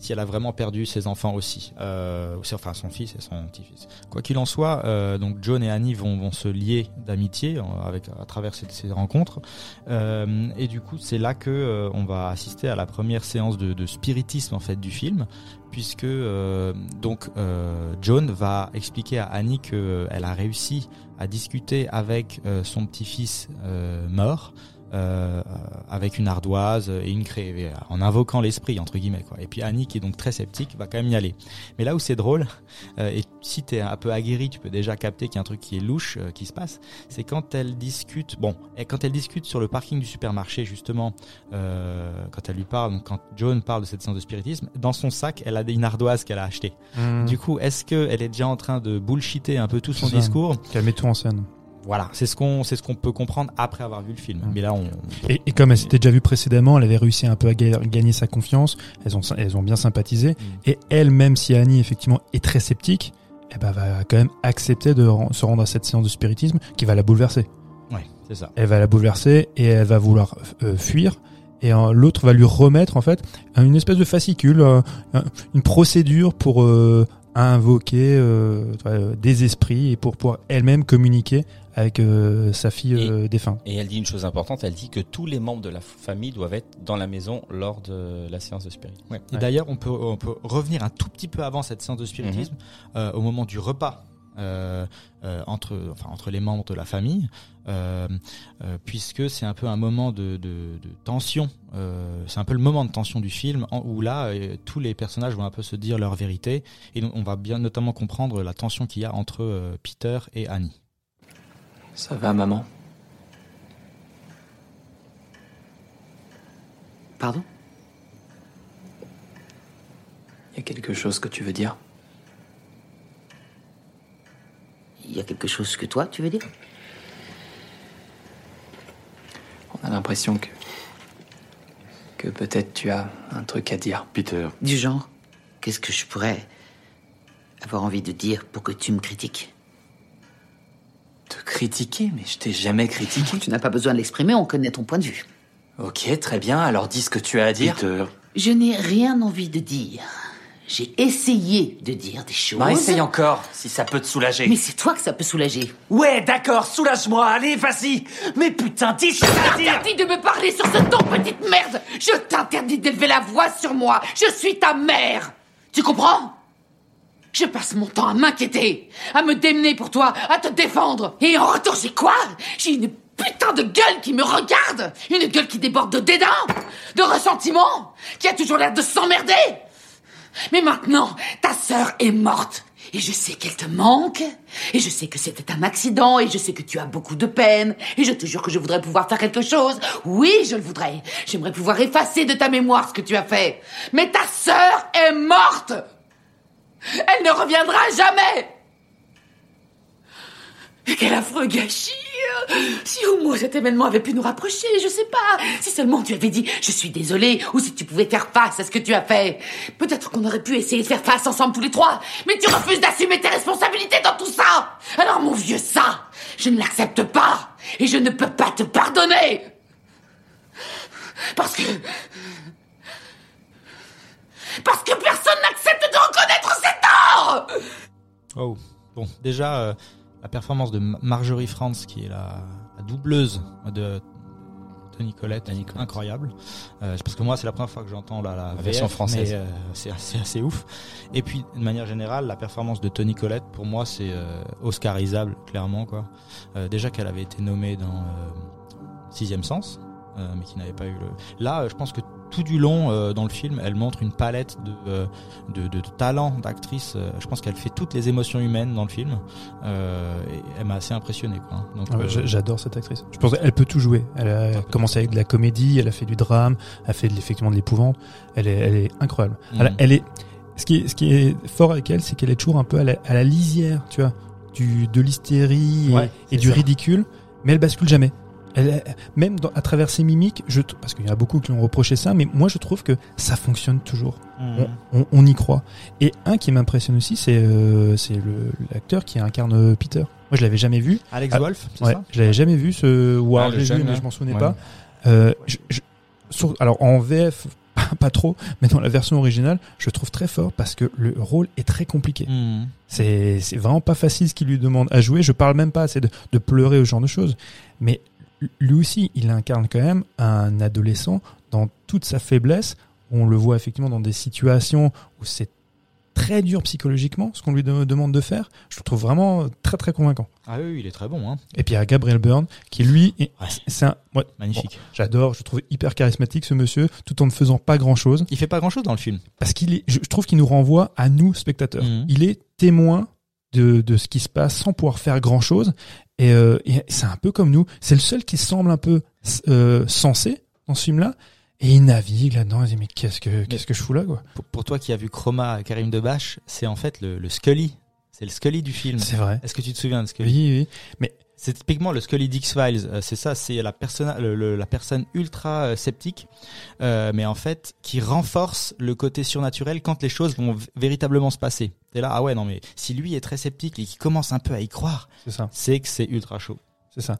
si elle a vraiment perdu ses enfants aussi, euh, enfin son fils et son petit-fils. Quoi qu'il en soit, euh, donc John et Annie vont, se lier d'amitié euh, avec à travers ces, rencontres, et du coup c'est là que on va assister à la première séance de, spiritisme en fait du film, puisque donc John va expliquer à Annie que elle a réussi à discuter avec son petit-fils mort euh, avec une ardoise et une crée, en invoquant l'esprit entre guillemets quoi. Et puis Annie qui est donc très sceptique va quand même y aller. Mais là où c'est drôle (laughs) euh, et si t'es un peu aguerri, tu peux déjà capter qu'il y a un truc qui est louche euh, qui se passe. C'est quand elle discute, bon, et quand elle discute sur le parking du supermarché justement, euh, quand elle lui parle, donc quand Joan parle de cette séance de spiritisme, dans son sac elle a une ardoise qu'elle a achetée. Mmh. Du coup, est-ce que elle est déjà en train de bullshiter un peu tout son discours Qu'elle met tout en scène. Voilà, c'est ce qu'on c'est ce qu'on peut comprendre après avoir vu le film. Mm. Mais là, on Et, et comme elle s'était déjà vue précédemment, elle avait réussi un peu à ga- gagner sa confiance. Elles ont, elles ont bien sympathisé. Mm. Et elle, même si Annie effectivement est très sceptique, eh ben, va quand même accepter de se rendre à cette séance de spiritisme qui va la bouleverser. ouais, c'est ça. Elle va la bouleverser et elle va vouloir euh, fuir. Et l'autre va lui remettre en fait une espèce de fascicule, un- une procédure pour euh, invoquer euh, euh, des esprits et pour pouvoir elle-même communiquer avec euh, sa fille euh, défunte. Et elle dit une chose importante, elle dit que tous les membres de la famille doivent être dans la maison lors de la séance de spirit. Ouais. Et Ouais. d'ailleurs, on peut on peut revenir un tout petit peu avant cette séance de spiritisme, euh, au moment du repas. Euh, euh, entre enfin entre les membres de la famille euh, puisque c'est un peu un moment de, tension c'est un peu le moment de tension du film où là tous les personnages vont un peu se dire leur vérité et on va bien notamment comprendre la tension qu'il y a entre Peter et Annie. Ça va, maman? Pardon? Il y a quelque chose que tu veux dire Il y a quelque chose que toi, tu veux dire? On a l'impression que. que peut-être tu as un truc à dire. Peter, Du genre? Qu'est-ce que je pourrais avoir envie de dire pour que tu me critiques? Te critiquer Mais je t'ai jamais critiqué. Tu n'as pas besoin de l'exprimer, on connaît ton point de vue. Ok, très bien, alors dis ce que tu as à dire. Peter, Je n'ai rien envie de dire. J'ai essayé de dire des choses. Bah, essaye encore, si ça peut te soulager. Mais c'est toi que ça peut soulager. Ouais, d'accord, soulage-moi, allez, vas-y. Mais putain, dis ce que t'as à dire T'interdis de me parler sur ce ton, petite merde. Je t'interdis d'élever la voix sur moi. Je suis ta mère. Tu comprends? Je passe mon temps à m'inquiéter, à me démener pour toi, à te défendre. Et en retour, j'ai quoi? J'ai une putain de gueule qui me regarde. Une gueule qui déborde de dédain, de ressentiment, qui a toujours l'air de s'emmerder mais maintenant, ta sœur est morte. Et je sais qu'elle te manque. Et je sais que c'était un accident. Et je sais que tu as beaucoup de peine. Et je te jure que je voudrais pouvoir faire quelque chose. Oui, je le voudrais. J'aimerais pouvoir effacer de ta mémoire ce que tu as fait. Mais ta sœur est morte. Elle ne reviendra jamais. Et quel affreux gâchis Si au moins cet événement avait pu nous rapprocher, je sais pas. Si seulement tu avais dit je suis désolé, ou si tu pouvais faire face à ce que tu as fait. Peut-être qu'on aurait pu essayer de faire face ensemble tous les trois. Mais tu refuses d'assumer tes responsabilités dans tout ça. Alors mon vieux ça, je ne l'accepte pas. Et je ne peux pas te pardonner. Parce que... Parce que personne n'accepte de reconnaître ses torts Oh, bon, déjà euh, la performance de Ma- Marjorie Franz, qui est la, la doubleuse de Tony Collette, Toni Collette. incroyable. Euh, parce que moi, c'est la première fois que j'entends la, la, La version VF, française. euh, c'est assez, assez ouf. Et puis, de manière générale, la performance de Tony Collette, pour moi, c'est euh, Oscarisable, clairement, quoi. Euh, déjà qu'elle avait été nommée dans Sixième Sens, mais qui n'avait pas eu le. Là, je pense que tout du long euh, dans le film, elle montre une palette de euh, de, de, de talent d'actrice. Euh, je pense qu'elle fait toutes les émotions humaines dans le film. Euh, et elle m'a assez impressionné, quoi. Donc, Ah ouais, euh, j'a- J'adore cette actrice. Je pense qu'elle peut tout jouer. Elle a commencé avec de la comédie, elle a fait du drame, elle a fait effectivement de l'épouvante. Elle est, elle est incroyable. Mhm. Elle, elle est, ce qui est, ce qui est fort avec elle, c'est qu'elle est toujours un peu à la, à la lisière, tu vois, du, de l'hystérie et- Ouais, et, c'est du ça. ridicule, mais elle bascule jamais. Elle, même dans- à travers ses mimiques, je, parce qu'il y en a beaucoup qui ont reproché ça, mais moi je trouve que ça fonctionne toujours. Mhm. On, on, on y croit. Et un qui m'impressionne aussi, c'est euh, c'est l'acteur qui incarne euh, Peter. Moi je l'avais jamais vu. Alex Ah, Wolff, c'est Ouais, ça? je l'avais jamais vu ce ou Ah, jeune, vu mais là. je m'en souvenais Ouais. pas. Euh, je- je- sur- alors en VF (laughs) pas trop, mais dans la version originale, je trouve très fort parce que le rôle est très compliqué. C'est c'est vraiment pas facile ce qu'il lui demande à jouer. Je parle même pas assez de, de pleurer ou ce genre de choses, mais lui aussi, il incarne quand même un adolescent dans toute sa faiblesse. On le voit effectivement dans des situations où c'est très dur psychologiquement ce qu'on lui de- demande de faire. Je le trouve vraiment très très convaincant. Ah oui, il est très bon, hein. Et puis il y a Gabriel Byrne qui lui, est- Ouais. c'est un, ouais, magnifique. j'adore, je le trouve hyper charismatique ce monsieur, tout en ne faisant pas grand chose, Il fait pas grand chose dans le film. parce qu'il est, je je trouve qu'il nous renvoie à nous spectateurs. Mhm. Il est témoin de, de ce qui se passe sans pouvoir faire grand chose, et, euh, et c'est un peu comme nous. C'est le seul qui semble un peu euh, sensé dans ce film-là, et il navigue là-dedans. Il dit mais qu'est-ce que qu'est-ce que je fous là quoi? Pour, pour toi qui as vu Chroma, Karim Debache, c'est en fait le, le Scully. C'est le Scully du film. C'est vrai. Est-ce que tu te souviens de Scully? Oui, oui. C'est typiquement le Scully d'X-Files. Euh, c'est ça, c'est la personne, le- le- la personne ultra euh, sceptique, euh, mais en fait qui renforce le côté surnaturel quand les choses vont véritablement se passer. Et là, ah ouais, non mais si lui est très sceptique et qui commence un peu à y croire, C'est ça. c'est que c'est ultra chaud. C'est ça.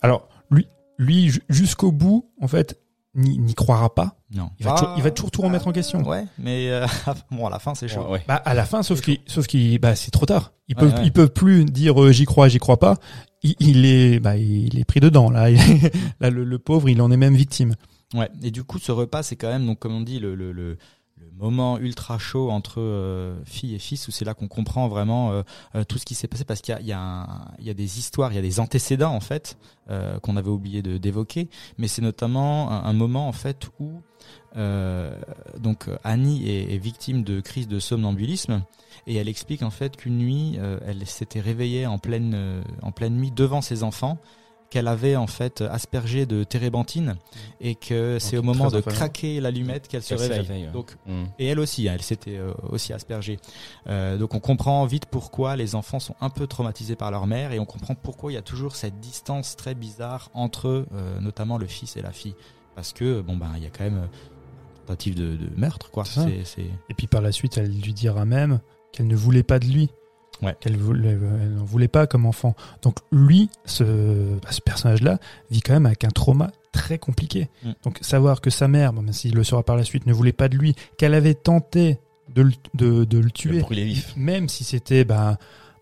Alors lui, lui ju- jusqu'au bout, en fait, n'y n'y croira pas. Non. Il va, Ah, toujours, il va toujours tout remettre en question. Ouais, mais euh, (laughs) bon, à la fin, c'est chaud. Ouais, ouais. Bah à la fin, sauf qu'il, sauf qu'il, bah c'est trop tard. Ils Ouais, ils peuvent plus dire euh, j'y crois, j'y crois pas. Il, est, bah il est pris dedans là. (laughs) Là le, le pauvre, il en est même victime. Ouais. Et du coup, ce repas, c'est quand même, donc, comme on dit, le, le, le moment ultra chaud entre euh, fille et fils, où c'est là qu'on comprend vraiment euh, euh, tout ce qui s'est passé, parce qu'il y a, des histoires, il y a des antécédents, en fait, qu'on avait oublié d'évoquer. Mais c'est notamment un, moment, en fait, où Annie est, est victime de crise de somnambulisme et elle explique en fait qu'une nuit elle s'était réveillée en pleine nuit devant ses enfants qu'elle avait en fait aspergé de térébenthine et que c'est au moment de craquer l'allumette qu'elle se réveille. réveille, ouais. Donc Mm. et elle aussi, elle s'était euh, aussi aspergée. Euh, donc on comprend vite pourquoi les enfants sont un peu traumatisés par leur mère et on comprend pourquoi il y a toujours cette distance très bizarre entre eux, euh, notamment le fils et la fille, parce que bon ben il y a quand même tentative de, de meurtre quoi. Et puis par la suite, elle lui dira même qu'elle ne voulait pas de lui. Ouais. Qu'elle n'en voulait pas comme enfant. Donc lui, ce, bah, ce personnage-là, vit quand même avec un trauma très compliqué. Mm. Donc savoir que sa mère, bon, même s'il le saura par la suite, ne voulait pas de lui, qu'elle avait tenté de le, de, de le Le tuer, vif. même si c'était, bah,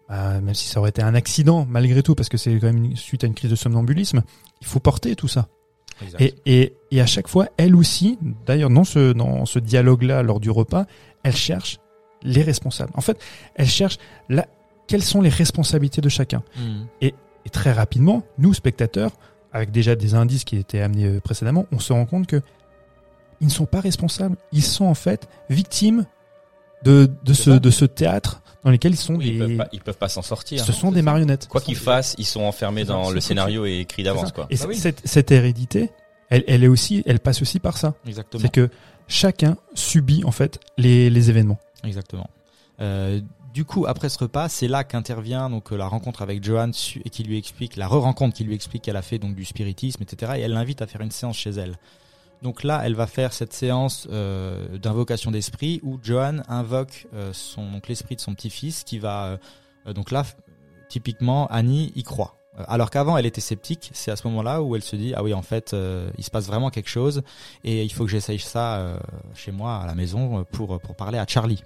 bah, même si ça aurait été un accident, malgré tout, parce que c'est quand même une- suite à une crise de somnambulisme, il faut porter tout ça. Et, et, et à chaque fois, elle aussi, d'ailleurs, dans ce, dans ce dialogue-là, lors du repas, elle cherche les responsables. En fait, elle cherche la, quelles sont les responsabilités de chacun. Mm. Et très rapidement, nous, spectateurs, avec déjà des indices qui étaient amenés euh, précédemment, on se rend compte que ils ne sont pas responsables. Ils sont en fait victimes de, de, ce, de ce théâtre dans lequel ils sont Oui, ils, peuvent pas, ils peuvent pas s'en sortir. ce sont des marionnettes. Quoi qu'ils fassent, ils sont enfermés dans le scénario et écrit d'avance, quoi. Et Bah oui. cette, cette hérédité, elle, elle est aussi, elle passe aussi par ça. Exactement. C'est que chacun subit en fait les, les événements. Exactement. Euh, du coup, après ce repas, c'est là qu'intervient donc euh, la rencontre avec Johan et qui lui explique la re-rencontre qui lui explique qu'elle a fait donc du spiritisme, etc. Et elle l'invite à faire une séance chez elle. Donc là, elle va faire cette séance euh, d'invocation d'esprit où Johan invoque euh, son donc l'esprit de son petit-fils qui va euh, euh, donc là typiquement Annie y croit. Euh, Alors qu'avant elle était sceptique, c'est à ce moment-là où elle se dit ah oui en fait euh, il se passe vraiment quelque chose et il faut que j'essaye ça euh, chez moi à la maison euh, pour pour parler à Charlie.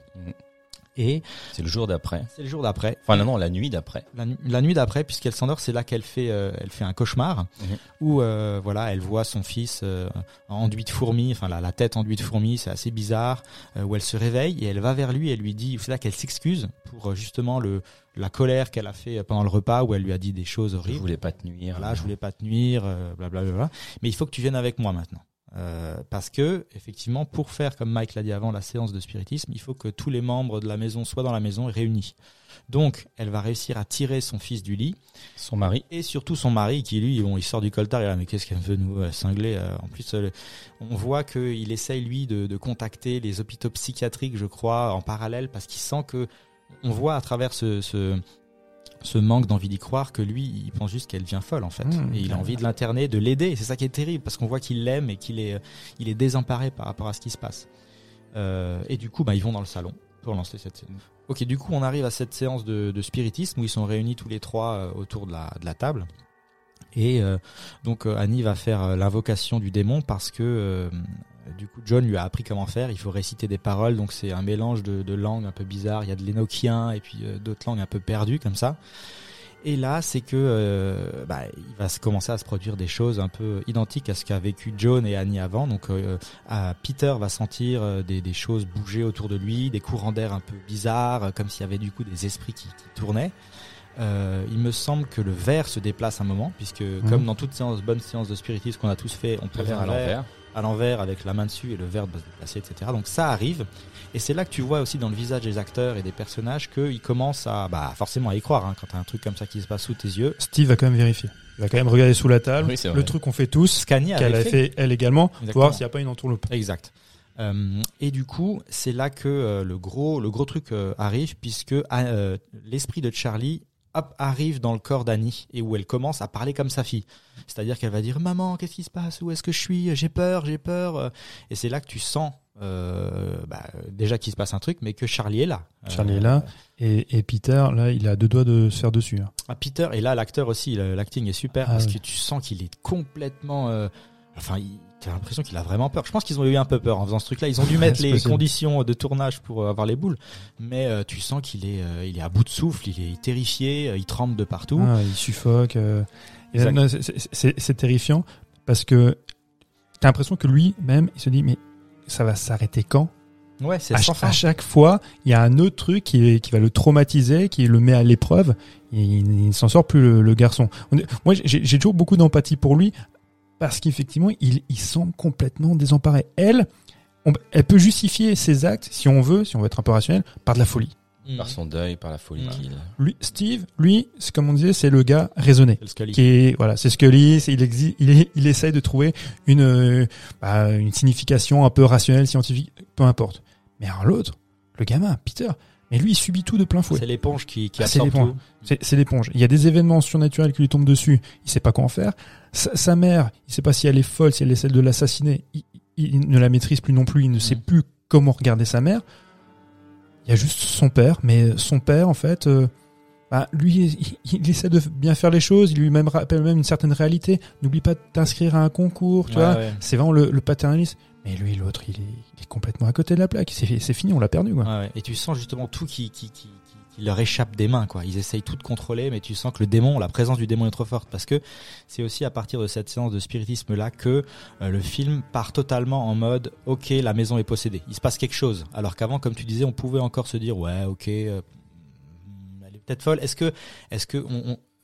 Et C'est le jour d'après. c'est le jour d'après, Enfin, non, la nuit d'après. la, nu- la nuit d'après, puisqu'elle s'endort, c'est là qu'elle fait, euh, elle fait un cauchemar Mhm. où euh, voilà, elle voit son fils euh, enduit de fourmis, enfin la, la tête enduite de fourmis, c'est assez bizarre. où elle se réveille et elle va vers lui, et lui dit, c'est là qu'elle s'excuse pour justement le la colère qu'elle a fait pendant le repas où elle lui a dit des choses Je horribles. voulais pas te nuire. Voilà, je voulais pas te nuire, blablabla. Mais il faut que tu viennes avec moi maintenant. Euh, parce que, effectivement, pour faire, comme Mike l'a dit avant, la séance de spiritisme, il faut que tous les membres de la maison soient dans la maison réunis. Donc, elle va réussir à tirer son fils du lit Son mari. et surtout son mari qui, lui, bon, il sort du coltard et là, mais qu'est-ce qu'elle veut nous euh, cingler euh, En plus, euh, on voit qu'il essaye, lui, de, de contacter les hôpitaux psychiatriques, je crois, en parallèle, parce qu'il sent que on voit à travers ce, ce, ce manque d'envie d'y croire que lui, il pense juste qu'elle devient folle en fait. Mmh, et il a envie de l'interner, de l'aider. C'est ça qui est terrible parce qu'on voit qu'il l'aime et qu'il est, il est désemparé par rapport à ce qui se passe. Euh, et du coup, bah, ils vont dans le salon pour lancer cette séance. Ok, du coup, on arrive à cette séance de, de spiritisme où ils sont réunis tous les trois euh, autour de la, de la table. Et euh, donc euh, Annie va faire euh, l'invocation du démon parce que euh, du coup, John lui a appris comment faire. Il faut réciter des paroles, donc c'est un mélange de, de langues un peu bizarres. Il y a de l'énoquien et puis euh, d'autres langues un peu perdues comme ça. Et là, c'est que euh, bah, il va se commencer à se produire des choses un peu identiques à ce qu'a vécu John et Annie avant. Donc, euh, à Peter va sentir euh, des, des choses bouger autour de lui, des courants d'air un peu bizarres, euh, comme s'il y avait du coup des esprits qui, qui tournaient. Euh, il me semble que le verre se déplace un moment, puisque comme dans toute séance, bonne séance de spiritisme qu'on a tous fait, on peut faire à l'envers. À l'envers avec la main dessus et le verre doit se déplacer, etc. Donc ça arrive. Et c'est là que tu vois aussi dans le visage des acteurs et des personnages qu'ils commencent à, bah, forcément à y croire, hein, quand t'as un truc comme ça qui se passe sous tes yeux. Steve va quand même vérifier. Il va quand même regarder sous la table. Oui, le truc qu'on fait tous, qu'elle a avait fait elle également, pour voir s'il n'y a pas une entourloupe. Exact. Euh, et du coup, c'est là que euh, le gros, le gros truc euh, arrive, puisque euh, l'esprit de Charlie hop, arrive dans le corps d'Annie et où elle commence à parler comme sa fille. C'est-à-dire qu'elle va dire maman, qu'est-ce qui se passe? Où est-ce que je suis? J'ai peur, j'ai peur. euh. Et c'est là que tu sens euh, bah, déjà qu'il se passe un truc, mais que Charlie est là. Charlie Euh, est là. Et, et Peter, là, il a deux doigts de se faire dessus. hein. Ah, Peter, et là, l'acteur aussi, l'acting est super Ah parce oui. que tu sens qu'il est complètement. euh, enfin, il- t'as l'impression qu'il a vraiment peur. Je pense qu'ils ont eu un peu peur en faisant ce truc-là. Ils ont dû mettre les possible. conditions de tournage pour euh, avoir les boules, mais euh, tu sens qu'il est, euh, il est à bout de souffle, il est terrifié, euh, il tremble de partout. Ah, il suffoque. c'est- terrifiant parce que t'as l'impression que lui-même, il se dit mais ça va s'arrêter quand? Ouais, c'est à, ch- à chaque fois, il y a un autre truc qui, qui va le traumatiser, qui le met à l'épreuve. Il, il ne s'en sort plus le, le garçon. On est- Moi, j'ai toujours beaucoup d'empathie pour lui parce qu'effectivement, il, il semble complètement désemparé. Elle, on- elle peut justifier ses actes, si on veut, si on veut être un peu rationnel, par de la folie. Mhm. Par son deuil, par la folie Mhm. qu'il. Lui, Steve, lui, c'est comme on disait, c'est le gars raisonné. C'est le Scully. Qui est, voilà, c'est Scully, c'est- il, exi- il, est- il essaye de trouver une, euh, bah, une signification un peu rationnelle, scientifique, peu importe. Mais alors l'autre, le gamin, Peter, mais lui, il subit tout de plein fouet. C'est l'éponge qui, qui Ah, absorbe tout. C'est l'éponge. Il y a des événements surnaturels qui lui tombent dessus. Il sait pas quoi en faire. Sa, sa mère, il sait pas si elle est folle, si elle essaie de l'assassiner. Il, ne la maîtrise plus non plus. Il ne sait Mhm. plus comment regarder sa mère. Il y a juste son père, mais son père, en fait, euh, bah, lui, il, il essaie de bien faire les choses. Il lui même rappelle même une certaine réalité. N'oublie pas de t'inscrire à un concours, tu Ouais, vois. ouais. C'est vraiment le, le paternalisme. Mais lui, l'autre, il est, complètement à côté de la plaque. C'est fini, on l'a perdu, quoi. Et tu sens justement tout qui, leur échappe des mains, quoi. Ils essayent tout de contrôler, mais tu sens que le démon, la présence du démon est trop forte. Parce que c'est aussi à partir de cette séance de spiritisme-là que euh, le film part totalement en mode, ok, la maison est possédée. Il se passe quelque chose. Alors qu'avant, comme tu disais, on pouvait encore se dire, ouais, ok, euh, elle est peut-être folle. Est-ce que, est-ce que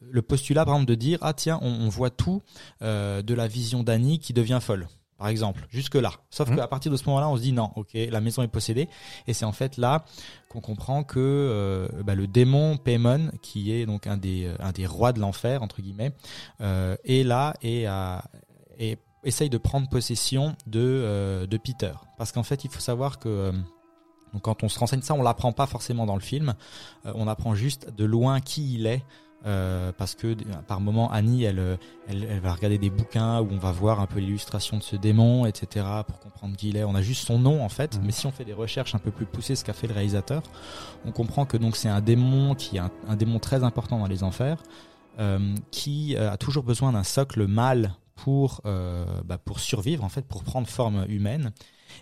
le postulat, par exemple, de dire, ah tiens, on, on voit tout euh, de la vision d'Annie qui devient folle? Par exemple, jusque là. Sauf Mhm. qu'à partir de ce moment-là, on se dit non, ok, la maison est possédée, et c'est en fait là qu'on comprend que euh, bah, le démon Paimon, qui est donc un des euh, un des rois de l'enfer entre guillemets, euh, est là et, essaye de prendre possession de euh, de Peter. Parce qu'en fait, il faut savoir que donc quand on se renseigne ça, on l'apprend pas forcément dans le film. On apprend juste de loin qui il est. euh, parce que par moment Annie elle, elle elle va regarder des bouquins où on va voir un peu l'illustration de ce démon etc pour comprendre qui il est on a juste son nom en fait Mhm. mais si on fait des recherches un peu plus poussées ce qu'a fait le réalisateur on comprend que donc c'est un démon qui est un, un démon très important dans les enfers euh, qui euh, a toujours besoin d'un socle mâle pour euh, bah, pour survivre en fait pour prendre forme humaine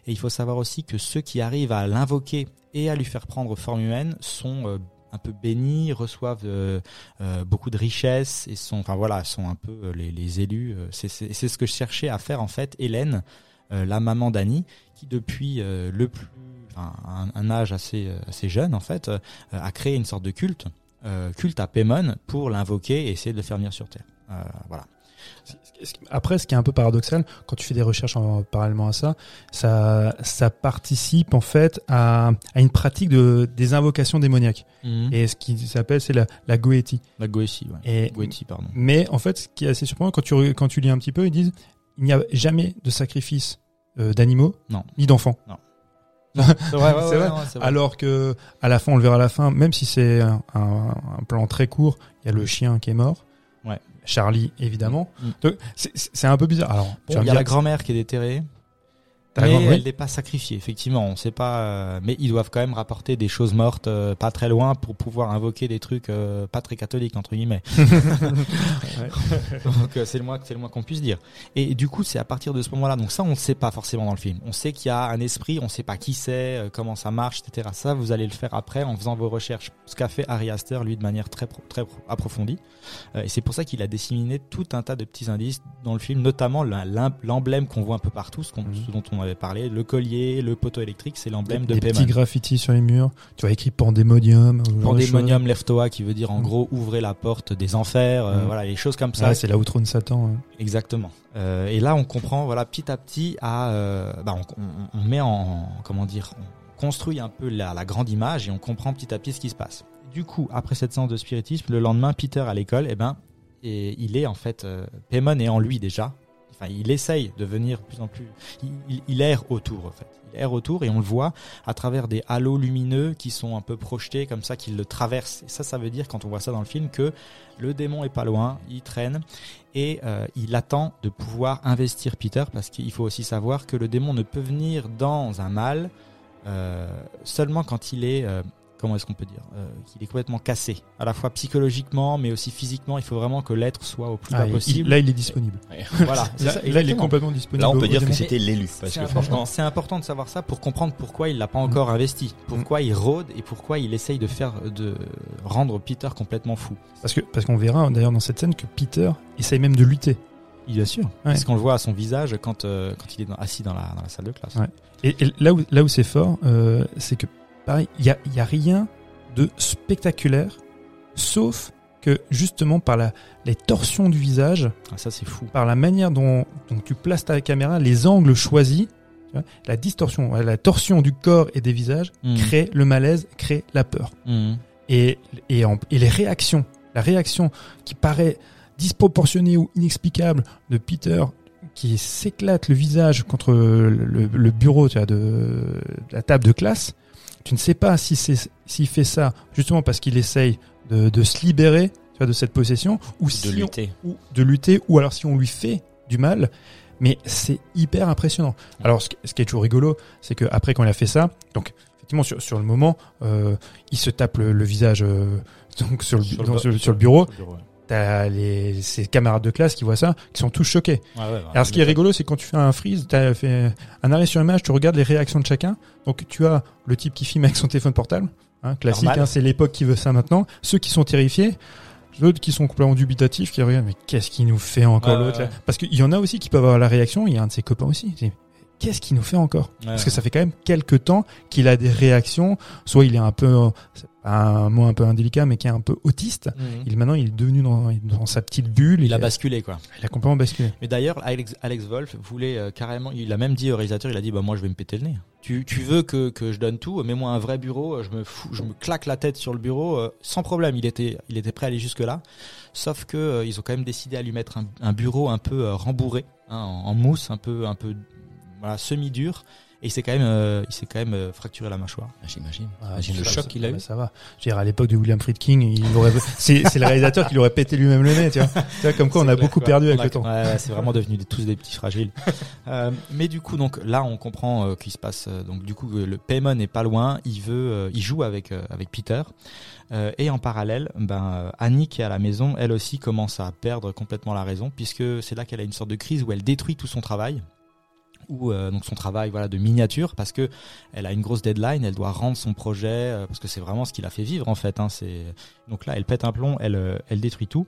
et il faut savoir aussi que ceux qui arrivent à l'invoquer et à lui faire prendre forme humaine sont un peu bénis, reçoivent euh, euh, beaucoup de richesses et sont, enfin voilà, sont un peu euh, les, élus. C'est ce que je cherchais à faire en fait, Hélène, la maman d'Annie, qui depuis le plus, un, âge assez assez jeune en fait, a créé une sorte de culte, culte à Paimon pour l'invoquer et essayer de le faire venir sur terre. Voilà. Après, ce qui est un peu paradoxal, quand tu fais des recherches en, parallèlement à ça, ça, ça participe en fait à, à une pratique de, des invocations démoniaques. Et ce qui s'appelle, c'est la, la goétie. La Goétie, ouais. Et, Goétie, pardon. mais en fait, ce qui est assez surprenant, quand tu, quand tu lis un petit peu, ils disent il n'y a jamais de sacrifice euh, d'animaux Non. ni d'enfants. (laughs) C'est vrai, ouais, C'est ouais, vrai. ouais, vrai. Alors que à la fin, on le verra à la fin, même si c'est un, un- un plan très court, il y a le chien qui est mort. Ouais. Charlie, évidemment. Mm. C'est- un peu bizarre. Alors, Bon, il y a la grand-mère qui est déterrée. Mais oui. elle n'est pas sacrifiée, effectivement. On sait pas, euh, mais ils doivent quand même rapporter des choses mortes euh, pas très loin pour pouvoir invoquer des trucs euh, pas très catholiques entre guillemets. (laughs) (laughs) donc c'est le moins, c'est le moins qu'on puisse dire. Et du coup, c'est à partir de ce moment-là. Donc ça, on ne sait pas forcément dans le film. On sait qu'il y a un esprit, on ne sait pas qui c'est, comment ça marche, etc. Ça, vous allez le faire après en faisant vos recherches. Ce qu'a fait Harry Astor, lui, de manière très, pro- très pro- approfondie. Et c'est pour ça qu'il a disséminé tout un tas de petits indices dans le film, notamment l'emblème qu'on voit un peu partout, ce, qu'on- Mhm. ce dont on avait parlé, le collier, le poteau électrique, c'est l'emblème de des Payman. petits graffitis sur les murs. Tu vois écrit choses. Pandemonium Leftoa qui veut dire en Mhm. gros ouvrez la porte des enfers, euh, Mhm. voilà les choses comme ça. C'est là où trône Satan. hein. Exactement. Euh, et là, on comprend, voilà, petit à petit, à, euh, bah, on, on- on met en, comment dire, on construit un peu la, la grande image et on comprend petit à petit ce qui se passe. Du coup, après cette séance de spiritisme, le lendemain, Peter à l'école, eh ben, et il est en fait, euh, Paimon est en lui déjà. Il essaye de venir de plus en plus. Il, erre autour, en fait. Il erre autour et on le voit à travers des halos lumineux qui sont un peu projetés comme ça, qui le traversent. Et ça, ça veut dire, quand on voit ça dans le film, que le démon est pas loin, il traîne et euh, il attend de pouvoir investir Peter parce qu'il faut aussi savoir que le démon ne peut venir dans un mal euh, seulement quand il est euh, comment est-ce qu'on peut dire euh, qu'il est complètement cassé à la fois psychologiquement mais aussi physiquement il faut vraiment que l'être soit au plus Ah, bas il- possible là, il est disponible. (laughs) voilà Là, ça, là, il est complètement disponible. Là, on peut dire que c'était l'élu. Parce C'est que important, franchement, c'est important de savoir ça pour comprendre pourquoi il l'a pas encore investi, pourquoi il rôde et pourquoi il essaye de faire de rendre Peter complètement fou. Parce que parce qu'on verra d'ailleurs dans cette scène que Peter essaye même de lutter. Bien sûr. Parce qu'on le voit à son visage quand euh, quand il est dans- assis dans la dans la salle de classe. Ouais. Et, et là où là où c'est fort, euh, c'est que pareil, il y a y a rien de spectaculaire, sauf que justement par la les torsions du visage, Ah, ça c'est fou. par la manière dont, dont tu places ta caméra, les angles choisis, vois, la distorsion, la torsion du corps et des visages Mhm. crée le malaise, crée la peur. Mhm. Et, et, en- et les réactions, la réaction qui paraît disproportionnée ou inexplicable de Peter qui s'éclate le visage contre le, le bureau tu vois, de, de la table de classe, tu ne sais pas si c'est s'il fait ça justement parce qu'il essaye de, de se libérer tu vois, de cette possession ou de si on- ou de lutter, ou alors si on lui fait du mal. Mais c'est hyper impressionnant. Alors, ce qui, ce qui est toujours rigolo, c'est que après quand il a fait ça, donc effectivement sur, sur le moment, euh, il se tape le, le visage euh, donc sur le, Sur le dans- sur, sur le bureau. Sur le bureau, ouais. T'as les ses camarades de classe qui voient ça, qui sont tous choqués. Ouais, ouais, ouais. Alors, ce qui est rigolo, c'est quand tu fais un freeze, t'as fait un arrêt sur image, tu regardes les réactions de chacun. Donc, tu as le type qui filme avec son téléphone portable, hein, classique, hein, c'est l'époque qui veut ça maintenant. Ceux qui sont terrifiés, d'autres qui sont complètement dubitatifs, qui regardent, mais qu'est-ce qu'il nous fait encore l'autre. Parce qu'il y en a aussi qui peuvent avoir la réaction. Il y a un de ses copains aussi. Qu'est-ce qu'il nous fait encore? Ouais, Parce que ça fait quand même quelques temps qu'il a des réactions. Soit il est un peu, un mot un peu indélicat, mais qui est un peu autiste. Mhm. Il maintenant il est devenu dans, dans sa petite bulle. Il a basculé quoi. il a complètement basculé. Mais d'ailleurs, Alex, Alex Wolf voulait euh, carrément, il a même dit au réalisateur, il a dit bah moi je vais me péter le nez. Tu, tu veux que, que je donne tout, mets-moi un vrai bureau, euh, je me fous, je me claque la tête sur le bureau euh, sans problème. Il était il était prêt à aller jusque là, sauf que euh, ils ont quand même décidé à lui mettre un, un bureau un peu rembourré, hein, en, en mousse, un peu un peu voilà semi dur. Et il s'est quand même euh, il s'est quand même euh, fracturé la mâchoire. J'imagine. Ah, Imagine le choc qu'il a eu. Ça va. Je veux dire, à l'époque de William Friedkin, il aurait, (laughs) c'est, c'est le réalisateur qui lui aurait pété lui-même le nez, tu vois. Tu vois, comme quoi on a clair, beaucoup quoi. perdu On avec a- le temps. Ouais, ouais, c'est vraiment devenu des- tous des petits fragiles. (laughs) Euh, mais du coup, donc là, on comprend euh, qu'il se passe. euh, donc du coup, euh, le Paimon est pas loin. Il veut, euh, il joue avec euh, avec Peter. Euh, et en parallèle, ben euh, Annie qui est à la maison, elle aussi commence à perdre complètement la raison, puisque c'est là qu'elle a une sorte de crise où elle détruit tout son travail ou euh, donc son travail voilà de miniature parce que elle a une grosse deadline elle doit rendre son projet euh, parce que c'est vraiment ce qui l'a fait vivre en fait hein, c'est donc là elle pète un plomb elle euh, elle détruit tout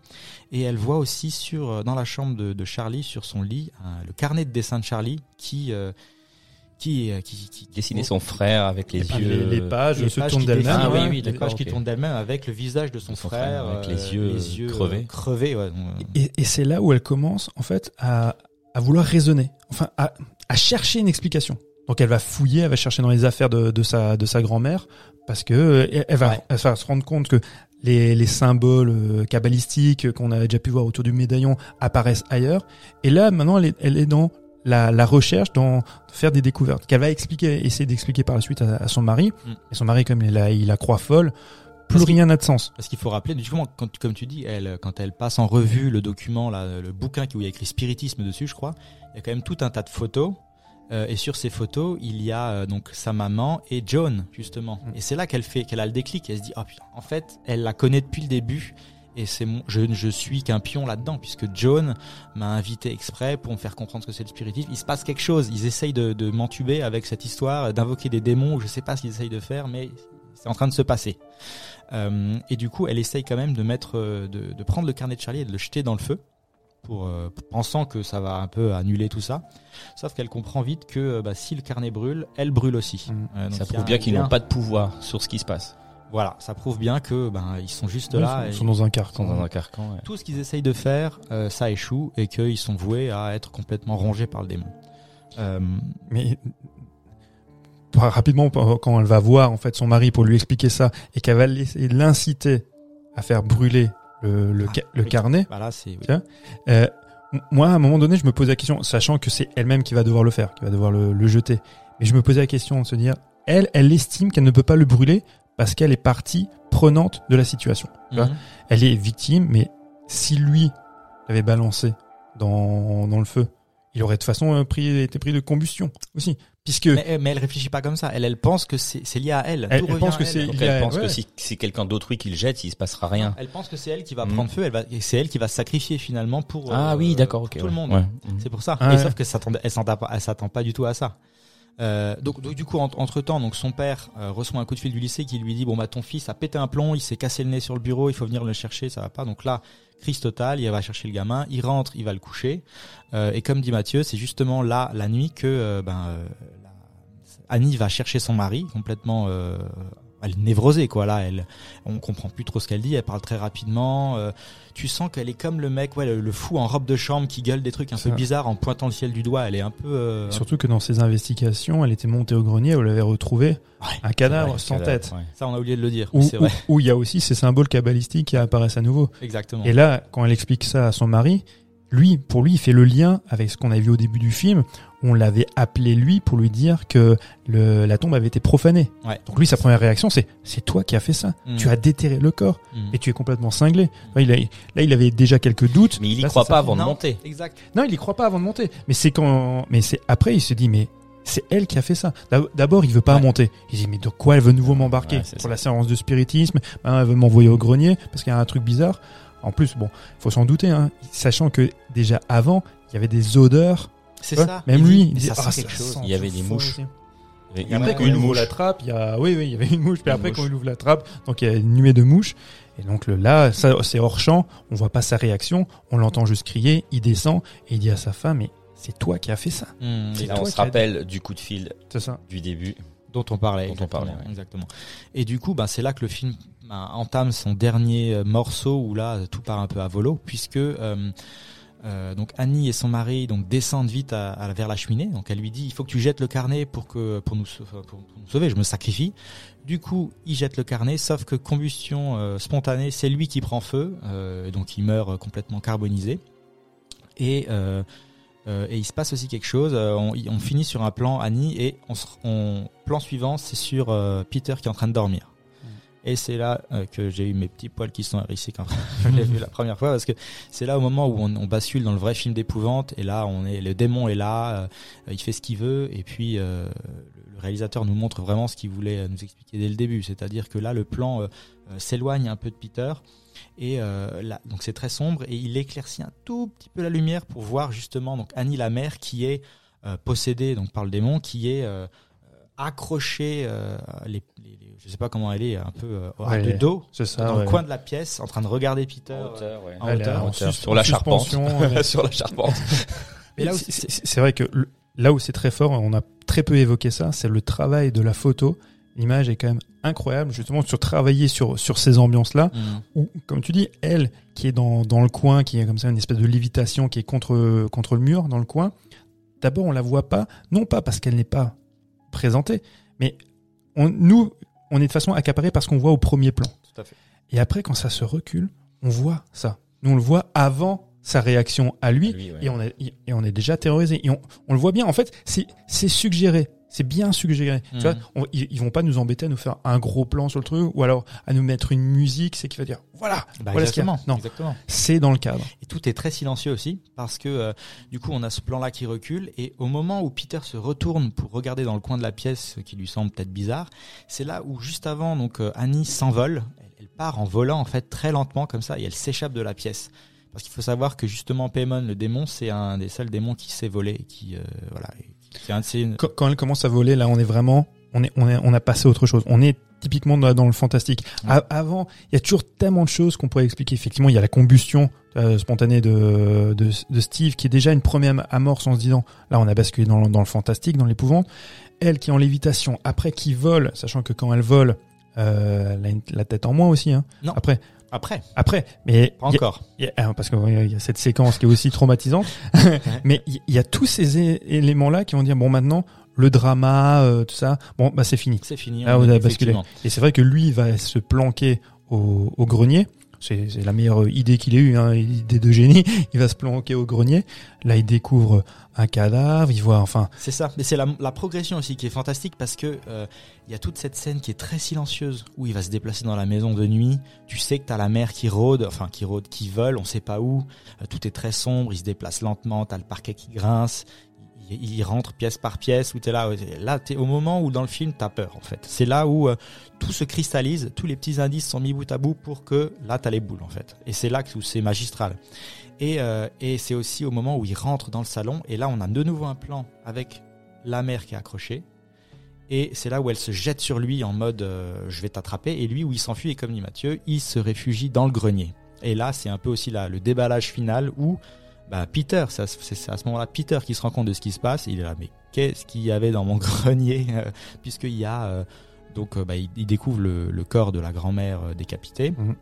et elle voit aussi sur dans la chambre de, de Charlie sur son lit le carnet de dessin de Charlie qui euh, qui, qui, Dessiner son frère avec les Les, yeux. les pages les se pages tournent qui d'elles-mêmes. Ah oui, oui, les pages qui tournent d'elles-mêmes avec le visage de son, frère, frère, avec les yeux, les yeux crevés. crevés ouais, donc, Et, et c'est là où elle commence, en fait, à, à vouloir raisonner. Enfin, à, à chercher une explication. Donc elle va fouiller, elle va chercher dans les affaires de, de sa, de sa grand-mère, parce que euh, elle, va, Ouais. elle va se rendre compte que les, les symboles euh, kabbalistiques qu'on a déjà pu voir autour du médaillon apparaissent ailleurs. Et là, maintenant, elle est, elle est dans la, la recherche, dans faire des découvertes, qu'elle va expliquer, essayer d'expliquer par la suite à, à son mari. Mm. Et son mari, comme il a, il a croix folle, plus Parce rien n'a de sens. Parce qu'il faut rappeler, justement, quand, comme tu dis, elle, quand elle passe en revue le document, là, le bouquin qui- où il y a écrit spiritisme dessus, je crois, il y a quand même tout un tas de photos Euh, et sur ces photos, il y a euh, donc sa maman et Joan justement. Mm. Et c'est là qu'elle fait, qu'elle a le déclic. Elle se dit, oh putain, en fait, elle la connaît depuis le début. Et c'est mon, je ne suis qu'un pion là-dedans puisque Joan m'a invité exprès pour me faire comprendre ce que c'est le spiritisme. Il se passe quelque chose. Ils essayent de, de m'entuber avec cette histoire, d'invoquer des démons. Je sais pas ce qu'ils essayent de faire, mais c'est en train de se passer. Euh, et du coup, elle essaye quand même de mettre, euh, de, de prendre le carnet de Charlie et de le jeter dans le feu, pour euh, pensant que ça va un peu annuler tout ça. Sauf qu'elle comprend vite que bah, si le carnet brûle, elle brûle aussi. Euh, donc Ça prouve bien qu'ils n'ont pas de pouvoir sur ce qui se passe. Voilà, ça prouve bien que ben ils sont juste là. sont, et ils sont dans un carcan. dans un carcan. ouais. Tout ce qu'ils essayent de faire, euh, ça échoue et qu'ils sont voués à être complètement rongés par le démon. Euh, Mais rapidement, quand elle va voir en fait son mari pour lui expliquer ça et qu'elle va l'inciter à faire brûler le, le, Ah, ca- le oui. carnet, bah là, oui. Euh, moi à un moment donné, je me pose la question, sachant que c'est elle-même qui va devoir le faire, qui va devoir le, le jeter. Mais je me posais la question de se dire, elle, elle estime qu'elle ne peut pas le brûler parce qu'elle est partie prenante de la situation. Tu vois? Mhm. Elle est victime, mais si lui l'avait balancé dans, dans le feu, il aurait de toute façon euh, pris, été pris de combustion aussi. Puisque Mais, mais elle réfléchit pas comme ça. Elle, elle pense que c'est c'est lié à elle. Elle- elle pense que c'est- elle a- pense ouais. que si c'est quelqu'un d'autrui qui le jette, il se passera rien. Elle pense que c'est elle qui va Mhm. prendre feu. Elle va, et c'est elle qui va se sacrifier finalement pour. Ah euh, oui, d'accord, ok. Tout ouais. le monde. Ouais. C'est pour ça. Ah et ouais. sauf que s'attendait- elle s'attend pas, elle s'attend pas du tout à ça. Euh, donc, du coup, entre temps, donc son père euh, reçoit un coup de fil du lycée qui lui dit bon bah ton fils a pété un plomb, il s'est cassé le nez sur le bureau, il faut venir le chercher, ça va pas. Donc là, crise totale, il va chercher le gamin, il rentre, il va le coucher. Euh, et comme dit Mathieu, c'est justement là la nuit que ben Annie va chercher son mari complètement. Elle est névrosée quoi là elle on comprend plus trop ce qu'elle dit elle parle très rapidement euh, tu sens qu'elle est comme le mec ouais le, le fou en robe de chambre qui gueule des trucs un Ça. peu bizarres en pointant le ciel du doigt elle est un peu euh, surtout que dans ses investigations, elle était montée au grenier, elle avait retrouvé Ouais, un cadavre sans cadavre, tête. ouais. ça on a oublié de le dire Où où- où il y a aussi ces symboles cabalistiques qui apparaissent à nouveau. exactement Et là, quand elle explique ça à son mari, lui, pour lui, il fait le lien avec ce qu'on a vu au début du film. On l'avait appelé lui pour lui dire que le, la tombe avait été profanée. Ouais. Donc lui, sa première réaction, c'est c'est toi qui as fait ça. Mm. Tu as déterré le corps Mm. et tu es complètement cinglé. Là, il, a- là, il avait déjà quelques doutes. Mais il y Là, croit pas ça. avant de Non, monter. exact Non, il y croit pas avant de monter. Mais c'est quand, mais c'est après, il se dit, mais c'est elle qui a fait ça. D'ab- D'abord, il veut pas Ouais. monter. Il dit, mais de quoi elle veut nouveau m'embarquer Ouais, pour ça. la séance de spiritisme? Maintenant, Elle veut m'envoyer au grenier parce qu'il y a un truc bizarre. En plus, bon, faut s'en douter, hein, sachant que déjà avant, il y avait des odeurs. C'est Ouais, ça Même Il lui, dit, il dit, ça ah, quelque ça chose sent Il y avait des mouches. Et après, quand il une ouvre mouche. la trappe, il y a, oui, oui, il y avait une mouche. Puis après, mouche. quand il ouvre la trappe, donc il y a une nuée de mouches. Et donc le, là, ça, c'est hors champ. On voit pas sa réaction. On l'entend juste crier. Il descend et il dit à sa femme, mais c'est toi qui as fait ça. Mm. Et là, on se rappelle du coup de fil ça. du début. dont on parlait. Dont on parlait, ouais. exactement. Et du coup, ben, c'est là que le film ben, entame son dernier euh, morceau où là tout part un peu à volo, puisque euh, euh, donc Annie et son mari donc descendent vite à, à- vers la cheminée. Donc elle lui dit il faut que tu jettes le carnet pour que pour nous pour, nous sauver. Je me sacrifie. Du coup, il jette le carnet, sauf que combustion euh, spontanée, c'est lui qui prend feu, euh, donc il meurt euh, complètement carbonisé. Et et il se passe aussi quelque chose. on, finit sur un plan Annie et on, on plan suivant, c'est sur Peter qui est en train de dormir. Et c'est là euh, que j'ai eu mes petits poils qui sont hérissés quand (laughs) je l'ai vu la première fois parce que c'est là au moment où on, bascule dans le vrai film d'épouvante et là on est le démon est là, euh, il fait ce qu'il veut et puis euh, le, réalisateur nous montre vraiment ce qu'il voulait nous expliquer dès le début, c'est-à-dire que là le plan s'éloigne un peu de Peter et là donc c'est très sombre et il éclaircit un tout petit peu la lumière pour voir justement donc Annie la mère qui est possédée donc par le démon qui est accrochée euh, les, les- les- je sais pas comment elle est un peu euh, à Ouais, dos ça. dans ouais. le coin de la pièce en train de regarder Peter En hauteur, ouais. en Elle est hauteur. en hauteur, sus- sur la en charpente. suspension, ouais. (laughs) sur la charpente. (laughs) Mais là où c'est- vrai que le- là où c'est très fort, on a très peu évoqué ça, c'est le travail de la photo. L'image est quand même incroyable, justement, sur travailler sur, sur ces ambiances-là, Mhm. où, comme tu dis, elle, qui est dans, dans le coin, qui est comme ça, une espèce de lévitation, qui est contre, contre le mur, dans le coin, d'abord, on la voit pas, non pas parce qu'elle n'est pas présentée, mais on, nous, on est de façon accaparé par ce qu'on voit au premier plan. Tout à fait. Et après, quand ça se recule, on voit ça. Nous, on le voit avant sa réaction à lui, Lui, ouais. et on est et on est déjà terrorisé. Et on, on le voit bien. En fait, c'est c'est suggéré. C'est bien suggéré. Mhm. Tu vois, on- ils, ils vont pas nous embêter à nous faire un gros plan sur le truc ou alors à nous mettre une musique, c'est qui va dire voilà, Bah, voilà ce qu'il y a. exactement. Non, exactement. c'est dans le cadre. Et tout est très silencieux aussi parce que euh, du coup on a ce plan-là qui recule et au moment où Peter se retourne pour regarder dans le coin de la pièce, ce qui lui semble peut-être bizarre, c'est là où juste avant donc euh, Annie s'envole, elle, elle part en volant en fait très lentement comme ça et elle s'échappe de la pièce. Parce qu'il faut savoir que justement Paimon, le démon, c'est un des seuls démons qui sait voler, qui euh, voilà, un Quand, quand elle commence à voler, là, on est vraiment, on est, on est, on a passé à autre chose. On est typiquement dans, le fantastique. Ouais. Avant, il y a toujours tellement de choses qu'on pourrait expliquer. Effectivement, il y a la combustion euh, spontanée de, de, de Steve, qui est déjà une première amorce en se disant, là, on a basculé dans, le- dans le fantastique, dans l'épouvante. Elle qui est en lévitation, après qui vole, sachant que quand elle vole, euh, elle a une- la tête en moins aussi. Hein. Non. Après, Après, après, mais pas il y a- encore. il y a- ah, parce qu'il y a cette séquence qui est aussi traumatisante. (laughs) Mais il y, a tous ces éléments-là qui vont dire bon maintenant le drama, euh, tout ça, bon bah c'est fini. C'est fini. Ah, on a basculé. Et c'est vrai que lui il va se planquer au, au grenier. C'est la meilleure idée qu'il ait eue, hein, idée de génie. Il va se planquer au grenier. Là, il découvre un cadavre. Il voit, enfin, C'est ça, mais c'est la, la progression aussi qui est fantastique parce que euh, il y a toute cette scène qui est très silencieuse où il va se déplacer dans la maison de nuit. Tu sais que t'as la mer qui rôde, enfin qui rôde, qui vole, on sait pas où. Euh, tout est très sombre, il se déplace lentement, t'as le parquet qui grince. Il, rentre pièce par pièce où t'es là, ouais, là t'es au moment où dans le film t'as peur en fait. C'est là où euh, tout se cristallise, tous les petits indices sont mis bout à bout pour que là t'as les boules en fait. Et c'est là que c'est magistral. Et, euh, et c'est aussi au moment où il rentre dans le salon, et là on a de nouveau un plan avec la mère qui est accrochée, et c'est là où elle se jette sur lui en mode euh, je vais t'attraper, et lui où il s'enfuit, et comme dit Mathieu, il se réfugie dans le grenier. Et là c'est un peu aussi là, le déballage final où bah, Peter, c'est à ce- moment-là Peter qui se rend compte de ce qui se passe, il est là mais qu'est-ce qu'il y avait dans mon (laughs) grenier euh, Puisqu'il y a... euh, donc euh, bah, il, il découvre le, le corps de la grand-mère décapitée. Mhm.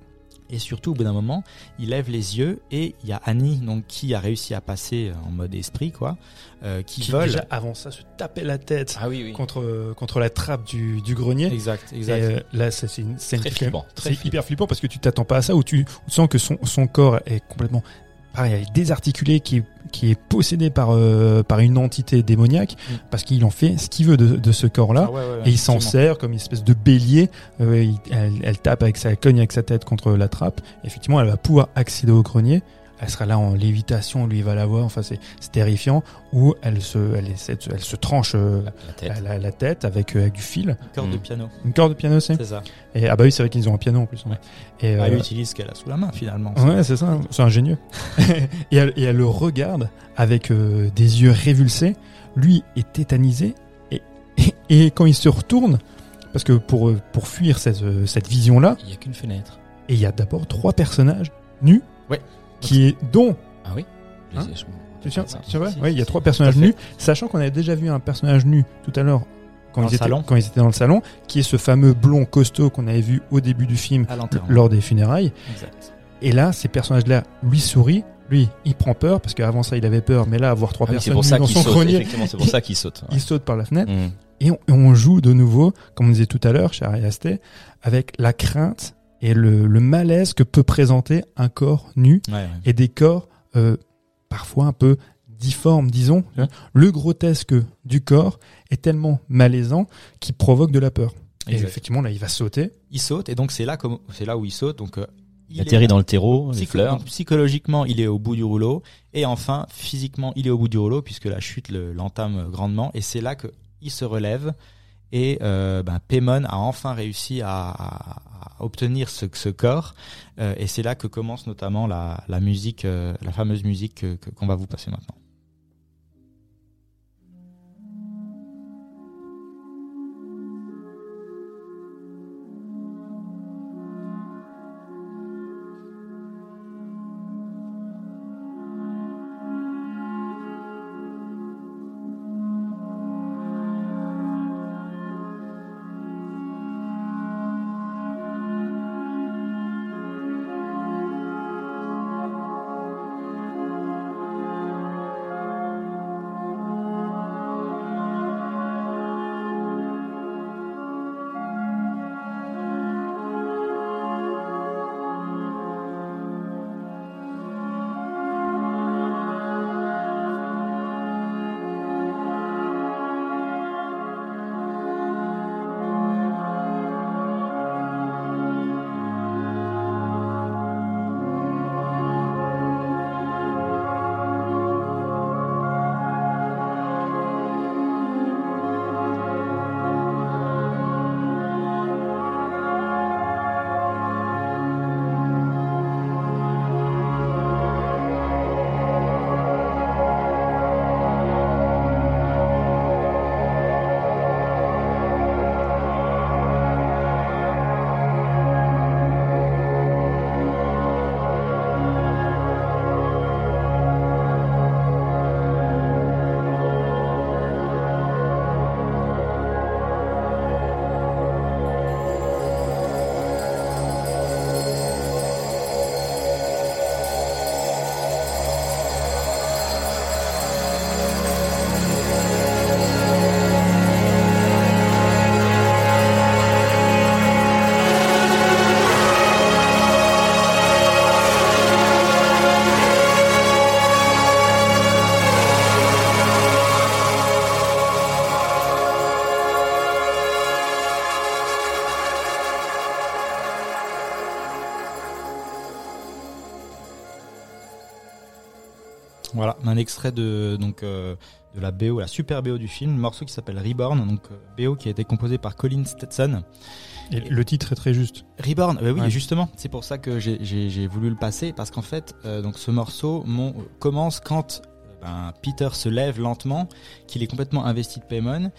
Et surtout, au bout d'un moment, il lève les yeux et il y a Annie, donc qui a réussi à passer en mode esprit, quoi, euh, qui, qui vole. déjà avant ça se tapait la tête Ah oui, oui. contre contre la trappe du, du grenier. Exact, Et, exact. euh, là, c'est une scène Très flippant, C'est hyper flippant parce que tu t'attends pas à ça, où tu, tu sens que son, son corps est complètement, pareil, elle est désarticulé, qui est, qui est possédé par, euh, par une entité démoniaque, Mm. parce qu'il en fait ce qu'il veut de, de ce corps-là. Ah ouais, ouais, ouais, Et il s'en sert comme une espèce de bélier. Euh, il- elle, elle tape avec sa cogne avec sa tête contre la trappe. effectivement, elle va pouvoir accéder au grenier. Elle sera là en lévitation, lui il va la voir. Enfin, c'est c'est terrifiant. Où elle se, elle essaie de se- elle se tranche euh, La, la tête. la, la- la tête avec, euh, avec du fil. Une corde de Mm. piano, Une corde de piano, c'est. c'est ça. Et ah bah oui, c'est vrai qu'ils ont un piano en plus. ouais. Ouais. Et Ah, Elle euh, utilise ce qu'elle a sous la main, finalement. Ouais, c'est ça, c'est ingénieux. (laughs) et, elle, et elle le regarde avec euh, des yeux révulsés. Lui est tétanisé. Et, et, et quand il se retourne, parce que pour, euh, pour fuir cette, euh, cette vision-là, Il y a qu'une fenêtre. et il y a d'abord trois personnages nus, Ouais. Qui est dont Ah oui Hein Je- je- tu tiens, ça. c'est vrai Ouais, il y a trois personnages nus, sachant qu'on avait déjà vu un personnage nu tout à l'heure quand ils étaient salon. quand ils étaient dans le salon, qui est ce fameux blond costaud qu'on avait vu au début du film lors des funérailles. Exact. Et là, ces personnages-là lui sourient. Lui, il prend peur parce qu'avant ça, il avait peur, mais là, avoir trois Ah oui, personnes pour ça dans son saute. grenier, Effectivement, c'est pour ça qu'il saute. il saute par la fenêtre. Mm. Et on, et on joue de nouveau, comme on disait tout à l'heure, chez Ari Aster, avec la crainte et le, le malaise que peut présenter un corps nu Ouais, ouais. et des corps euh, parfois un peu difformes, disons. Le grotesque du corps est tellement malaisant qu'il provoque de la peur. Et effectivement, là, il va sauter. Il saute et donc c'est là comme c'est là où il saute. Donc euh, Il atterrit dans le terreau, les Psycho- fleurs. donc, psychologiquement, il est au bout du rouleau. Et enfin, physiquement, il est au bout du rouleau puisque la chute le- l'entame grandement. Et c'est là que il se relève. Et euh, ben, Paimon a enfin réussi à, à- obtenir ce, corps. Euh, et c'est là que commence notamment la, musique, euh, la fameuse musique que- que- qu'on va vous passer maintenant. Extrait de donc euh, de la BO, la super BO du film, un morceau qui s'appelle Reborn, donc euh, BO qui a été composé par Colin Stetson. Et le titre est très juste. Reborn, bah oui, Ouais. justement, c'est pour ça que j'ai- voulu le passer parce qu'en fait, euh, donc ce morceau mon, commence quand ben, Peter se lève lentement, qu'il est complètement investi de Paimon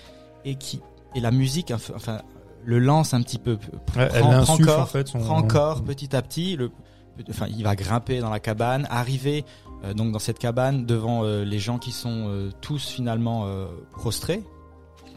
et qui et la musique enfin le lance un petit peu, Ouais, elle prend, prend corps, en fait, son- prend corps petit à petit. Le, enfin, il va grimper dans la cabane, arriver euh, donc dans cette cabane devant euh, les gens qui sont euh, tous finalement prostrés.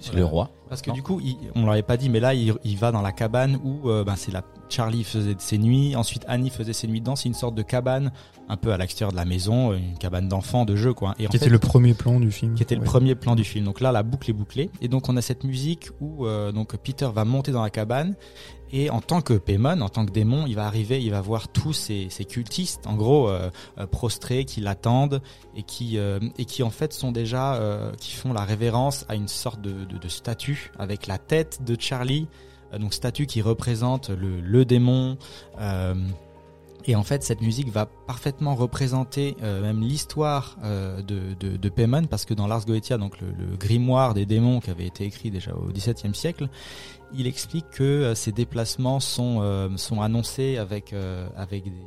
C'est le roi. Parce que Non. du coup, il, on l'avait pas dit, mais là, il, il va dans la cabane où ben, c'est la Charlie faisait ses nuits, ensuite Annie faisait ses nuits dedans. C'est une sorte de cabane un peu à l'extérieur de la maison, une cabane d'enfants, de jeu, quoi. Et en Qui fait, était le premier plan du film. qui était le premier plan du film. Donc là, la boucle est bouclée. Et donc, on a cette musique où euh, donc Peter va monter dans la cabane. Et en tant que Paimon, en tant que démon, il va arriver, il va voir tous ces, ces cultistes, en gros, euh, euh, prostrés, qui l'attendent et qui euh, et qui en fait sont déjà, euh, qui font la révérence à une sorte de, de, de statue avec la tête de Charlie, donc statue qui représente le, démon. euh, et en fait, cette musique va parfaitement représenter euh, même l'histoire euh, de, de, parce que dans Lars Goetia, donc le, le grimoire des démons qui avait été écrit déjà au XVIIe siècle, il explique que euh, ces déplacements sont euh, sont annoncés avec euh,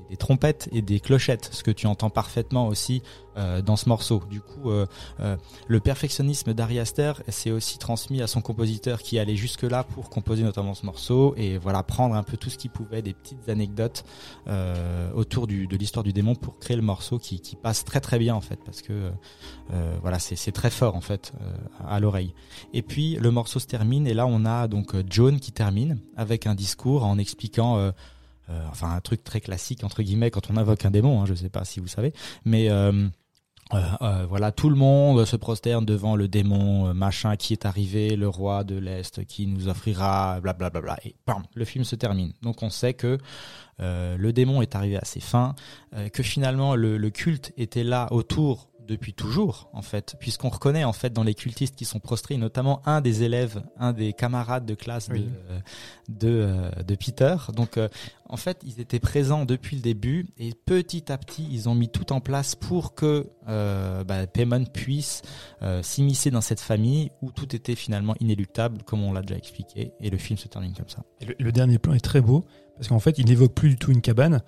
des, trompettes et des clochettes, ce que tu entends parfaitement aussi euh, dans ce morceau. Du coup, euh, euh, le perfectionnisme d'Ari Aster s'est aussi transmis à son compositeur qui allait jusque là pour composer notamment ce morceau et voilà prendre un peu tout ce qu'il pouvait, des petites anecdotes euh, autour de l'histoire du démon pour créer le morceau qui, qui passe très très bien en fait parce que euh, voilà c'est très fort en fait euh, à l'oreille. Et puis le morceau se termine et là on a donc qui termine avec un discours en expliquant euh, euh, enfin un truc très classique entre guillemets quand on invoque un démon, hein, je sais pas si vous savez, mais euh, voilà, tout le monde se prosterne devant le démon machin qui est arrivé, le roi de l'Est qui nous offrira, blablabla. Et bam, le film se termine. Donc on sait que le démon est arrivé à ses fins, que finalement le, le culte était là autour depuis toujours en fait, puisqu'on reconnaît en fait dans les cultistes qui sont prostrés, notamment un des élèves, un des camarades de classe Oui. de, euh, de, euh, de Peter. Donc euh, en fait, ils étaient présents depuis le début et petit à petit, ils ont mis tout en place pour que euh, bah, Paimon puisse euh, s'immiscer dans cette famille où tout était finalement inéluctable, comme on l'a déjà expliqué, et le film se termine comme ça. Et le, le dernier plan est très beau parce qu'en fait, il n'évoque plus du tout une cabane.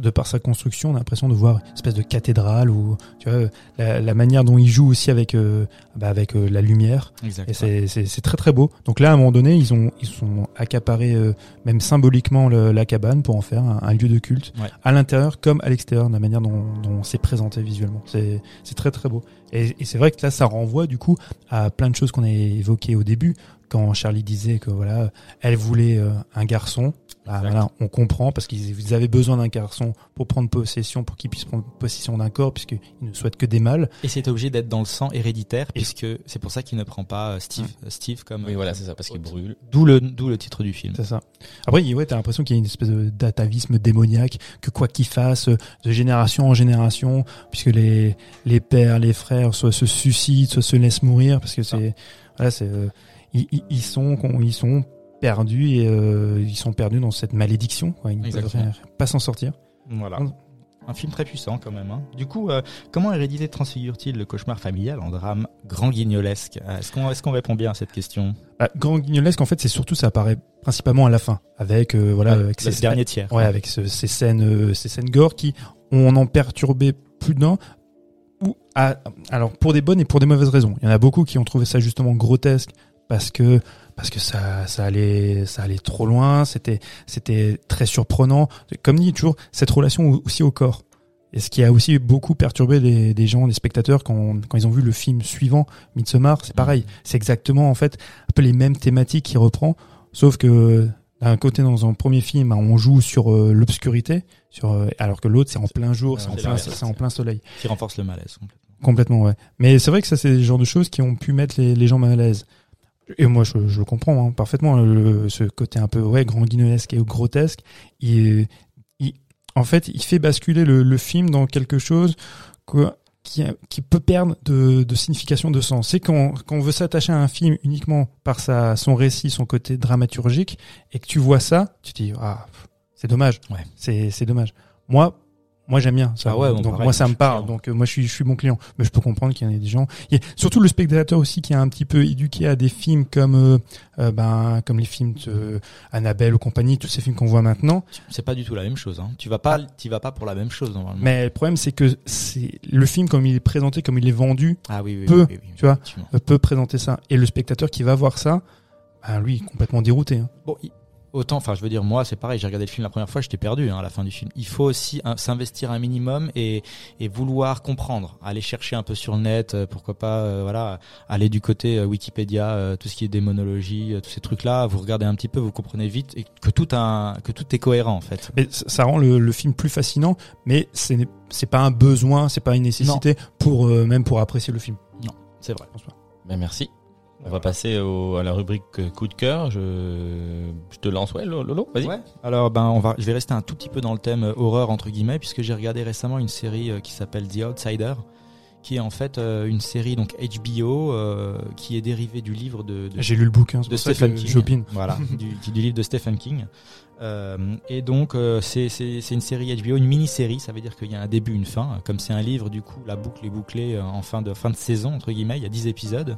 De par sa construction, on a l'impression de voir une espèce de cathédrale ou tu vois la, la manière dont il joue aussi avec euh, bah, avec euh, la lumière. Exact. Et c'est- très très beau. Donc là, à un moment donné, ils ont ils sont accaparés euh, même symboliquement le- la cabane pour en faire un, un lieu de culte Ouais. à l'intérieur comme à l'extérieur, de la manière dont, dont c'est présenté visuellement. C'est c'est très très beau. Et, et c'est vrai que là, ça renvoie du coup à plein de choses qu'on a évoquées au début quand Charlie disait que voilà, elle voulait euh, un garçon. Bah, Exact. voilà, on comprend parce qu'ils ils avaient besoin d'un garçon pour prendre possession, pour qu'il puisse prendre possession d'un corps, puisqu'ils ne souhaitent que des mâles. Et c'est obligé d'être dans le sang héréditaire, Et- puisque c'est pour ça qu'il ne prend pas euh, Steve, euh, Steve comme. Oui, voilà, c'est ça, parce qu'il brûle. D'où le, d'où le titre du film. C'est ça. Après, ouais, t'as l'impression qu'il y a une espèce de d'atavisme démoniaque, que quoi qu'il fasse, euh, de génération en génération, puisque les les pères, les frères, soit se suicident, soit se laissent mourir, parce que c'est voilà, c'est euh, ils, sont ils sont perdus et euh, ils sont perdus dans cette malédiction. Quoi. Ils ne peuvent pas s'en sortir. Voilà. Un film très puissant quand même. Hein. Du coup, euh, comment Hérédité transfigure-t-il le cauchemar familial en drame grand guignolesque? Euh, Est-ce qu'on répond bien à cette question? Bah, Grand Guignolesque, en fait, c'est surtout ça apparaît principalement à la fin, avec euh, voilà, Ouais, avec le ces- dernier tiers. Ouais, avec ce- ces scènes, euh, ces scènes gore qui ont en perturbé plus d'un. Ou à- alors pour des bonnes et pour des mauvaises raisons. Il y en a beaucoup qui ont trouvé ça justement grotesque parce que parce que ça ça allait ça allait trop loin. C'était c'était très surprenant. Comme dit toujours cette relation au- aussi au corps. Et ce qui a aussi beaucoup perturbé des, des gens, des spectateurs quand, quand ils ont vu le film suivant, Midsommar, c'est pareil. C'est exactement en fait un peu les mêmes thématiques qui reprend, sauf que d'un côté dans un premier film, on joue sur euh, l'obscurité, sur euh, alors que l'autre c'est en plein jour, c'est en plein c'est en plein soleil. Qui renforce le malaise complètement. Complètement, ouais. Mais c'est vrai que ça, c'est le genre de choses qui ont pu mettre les, les gens mal à l'aise. Et moi, je, je le comprends hein, parfaitement. Le, ce côté un peu ouais, grand guignolesque et grotesque, il, il- en fait, il fait basculer le, le film dans quelque chose quoi, qui, qui peut perdre de, de signification, de sens. C'est quand, quand on veut s'attacher à un film uniquement par sa, son récit, son côté dramaturgique, et que tu vois ça, tu te dis ah, c'est dommage. Ouais. C'est c'est dommage. Moi, moi j'aime bien ça. Ah ouais, bon, donc pareil, moi ça me parle. client. Donc euh, moi je suis je suis bon client. Mais je peux comprendre qu'il y en ait des gens. Il y a surtout le spectateur aussi qui est un petit peu éduqué à des films comme euh, euh, ben comme les films de Annabelle ou compagnie, tous ces films qu'on voit maintenant. C'est pas du tout la même chose. Hein. Tu vas pas, tu vas pas pour la même chose normalement. Mais le problème c'est que c'est le film comme il est présenté, comme il est vendu, ah oui, oui, peu, oui, oui, oui, tu vois. euh, peut présenter ça. Et le spectateur qui va voir ça, ben lui complètement dérouté. hein. Bon, il- autant, enfin, je veux dire, moi, c'est pareil. J'ai regardé le film la première fois, j'étais perdu hein, à la fin du film. Il faut aussi hein, s'investir un minimum et, et vouloir comprendre, aller chercher un peu sur le net, euh, pourquoi pas, euh, voilà, aller du côté euh, Wikipédia, euh, tout ce qui est démonologie, euh, tous ces trucs-là. Vous regardez un petit peu, vous comprenez vite et que tout un, que tout est cohérent en fait. Mais ça rend le, le film plus fascinant, mais c'est c'est pas un besoin, c'est pas une nécessité pour euh, même pour apprécier le film. C'est vrai. Ben merci. On va passer au- à la rubrique coup de cœur. Je, je te lance, ouais, Lolo, vas-y. Ouais. Alors ben on va, je vais rester un tout petit peu dans le thème euh, horreur entre guillemets puisque j'ai regardé récemment une série euh, qui s'appelle The Outsider, qui est en fait euh, une série donc HBO euh, qui est dérivée du livre de, de, J'ai lu le bouquin, c'est de pour ça Stephen que King. j'opine. Voilà, (laughs) du, du livre de Stephen King. Euh, et donc euh, c'est une série HBO, une mini-série, ça veut dire qu'il y a un début, une fin. Comme c'est un livre, du coup la boucle est bouclée euh, en fin de fin de saison entre guillemets. Il y a 10 épisodes.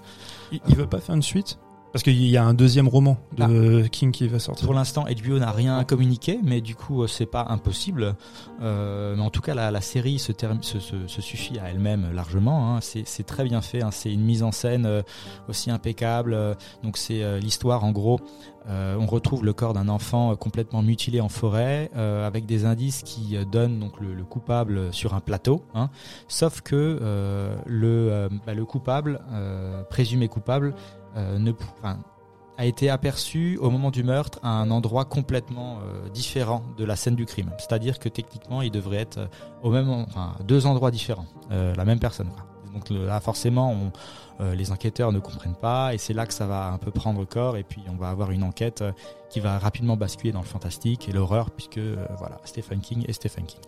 Il, il veut pas faire une suite? Parce qu'il y a un deuxième roman de King qui va sortir. Pour l'instant, HBO n'a rien à communiquer, mais du coup, c'est pas impossible. Euh, mais en tout cas, la, la série se, term- se, se, se suffit à elle-même largement. hein. C'est très bien fait. hein. C'est une mise en scène euh, aussi impeccable. Donc, c'est euh, l'histoire, en gros. Euh, on retrouve le corps d'un enfant euh, complètement mutilé en forêt, euh, avec des indices qui donnent donc le, le coupable sur un plateau. hein. Sauf que le, bah, le coupable, présumé coupable, a été aperçu au moment du meurtre à un endroit complètement différent de la scène du crime. C'est-à-dire que techniquement, il devrait être au même, deux endroits différents, la même personne. Donc là, forcément, on- euh, les enquêteurs ne comprennent pas, et c'est là que ça va un peu prendre corps, et puis on va avoir une enquête euh, qui va rapidement basculer dans le fantastique et l'horreur, puisque euh, voilà, Stephen King et Stephen King.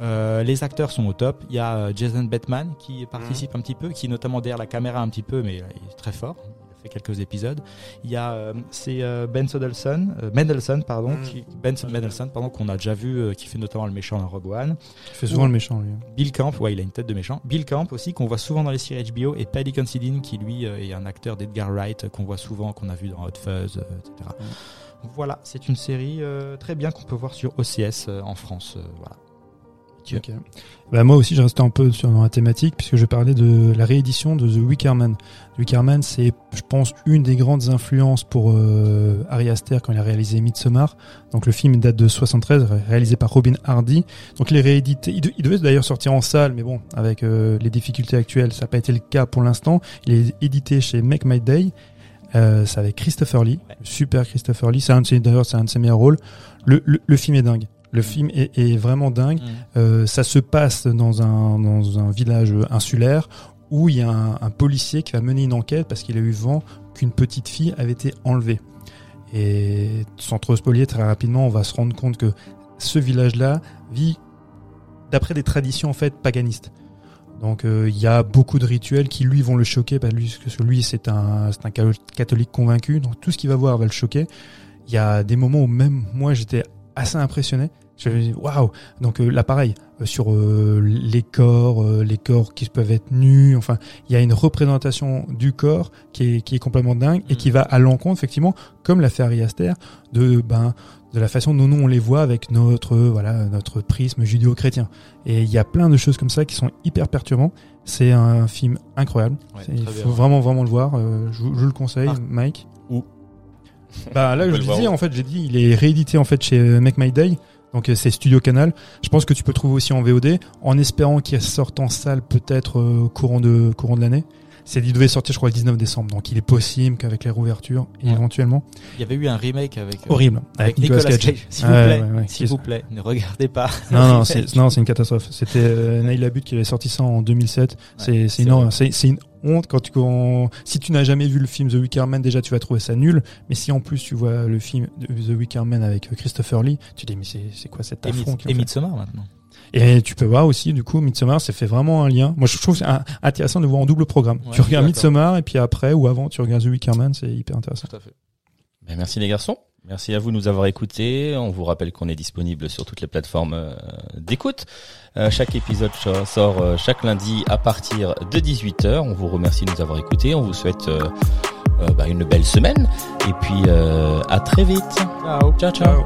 Euh, les acteurs sont au top. Il y a Jason Bateman qui participe un petit peu, qui est notamment derrière la caméra un petit peu, mais il est très fort. Fait quelques épisodes. Il y a euh, c'est euh, Ben Mendelsohn, euh, Mendelsohn pardon, Mm. qui, Ben Mendelsohn pardon qu'on a déjà vu, euh, qui fait notamment le méchant dans Rogue One. Il fait souvent le méchant lui. Bill Camp, ouais, il a une tête de méchant. Bill Camp aussi, qu'on voit souvent dans les séries HBO, et Paddy Considine, qui lui euh, est un acteur d'Edgar Wright, qu'on voit souvent, qu'on a vu dans Hot Fuzz, euh, etc. Voilà, c'est une série euh, très bien qu'on peut voir sur OCS euh, en France. euh, voilà. Bah, moi aussi, je restais un peu sur dans la thématique puisque je parlais de la réédition de The Wicker Man. The Wicker Man, c'est, je pense, une des grandes influences pour euh, Ari Aster quand il a réalisé Midsommar. Donc le film date de 73, ré- réalisé par Robin Hardy. Donc il est réédité. Il, de- il devait d'ailleurs sortir en salle, mais bon, avec euh, les difficultés actuelles, ça n'a pas été le cas pour l'instant. Il est édité chez Make My Day. Euh, c'est avec Christopher Lee, Ouais. super Christopher Lee. C'est un de ses, d'ailleurs, c'est un de ses meilleurs rôles. Le, le, le film est dingue. Le film est, est vraiment dingue. Mm. Euh, ça se passe dans un, dans un village insulaire où il y a un, un policier qui va mener une enquête parce qu'il a eu vent qu'une petite fille avait été enlevée. Et sans trop spoiler, très rapidement, on va se rendre compte que ce village-là vit d'après des traditions en fait paganistes. Donc euh, il y a beaucoup de rituels qui lui vont le choquer parce que lui, c'est un, un ca- catholique convaincu. Donc tout ce qu'il va voir va le choquer. Il y a des moments où même moi j'étais assez impressionné. Je me waouh. Donc euh, là pareil euh, sur euh, les corps, euh, les corps qui peuvent être nus. Enfin il y a une représentation du corps qui est qui est complètement dingue et Mm. qui va à l'encontre effectivement comme l'a fait Ari Aster de ben de la façon dont nous on les voit avec notre euh, voilà notre prisme judéo-chrétien. Et il y a plein de choses comme ça qui sont hyper perturbants. C'est un film incroyable. Ouais, il faut bien. vraiment vraiment le voir. Euh, je, je le conseille. Mike. Bah là je le disais en fait j'ai dit il est réédité en fait chez euh, Make My Day. Donc euh, c'est Studio Canal. Je pense que tu peux le trouver aussi en VOD, en espérant qu'il sorte en salle peut-être euh, courant de courant de l'année. C'est il devait sortir je crois le 19 décembre. Donc il est possible qu'avec les réouvertures Ouais. éventuellement. Il y avait eu un remake avec, euh, Horrible. avec Nicolas Cage. S'il vous plaît, ouais, ouais. s'il vous plaît, ne regardez pas. (laughs) Non, non, c'est, (laughs) non, c'est une catastrophe. C'était euh, Nail Labut qui avait sorti ça en 2007. c'est, c'est c'est une une honte quand tu, quand- si tu n'as jamais vu le film The Wicker Man, déjà tu vas trouver ça nul. Mais si en plus tu vois le film The Wicker Man avec euh, Christopher Lee, tu te dis mais c'est, c'est quoi cet Et, affront et Midsommar maintenant. Et tu peux voir aussi, du coup, Midsommar, ça fait vraiment un lien. Moi, je trouve c'est un- intéressant de voir en double programme. Ouais, tu regardes. Midsommar et puis après ou avant, tu regardes The Wicker Man, c'est hyper intéressant. Tout à fait. Ben, merci les garçons. Merci à vous de nous avoir écoutés. On vous rappelle qu'on est disponible sur toutes les plateformes euh, d'écoute. Euh, chaque épisode sort euh, chaque lundi à partir de 18h. On vous remercie de nous avoir écoutés. On vous souhaite euh, bah, une belle semaine. Et puis à très vite. Ciao. ciao. ciao.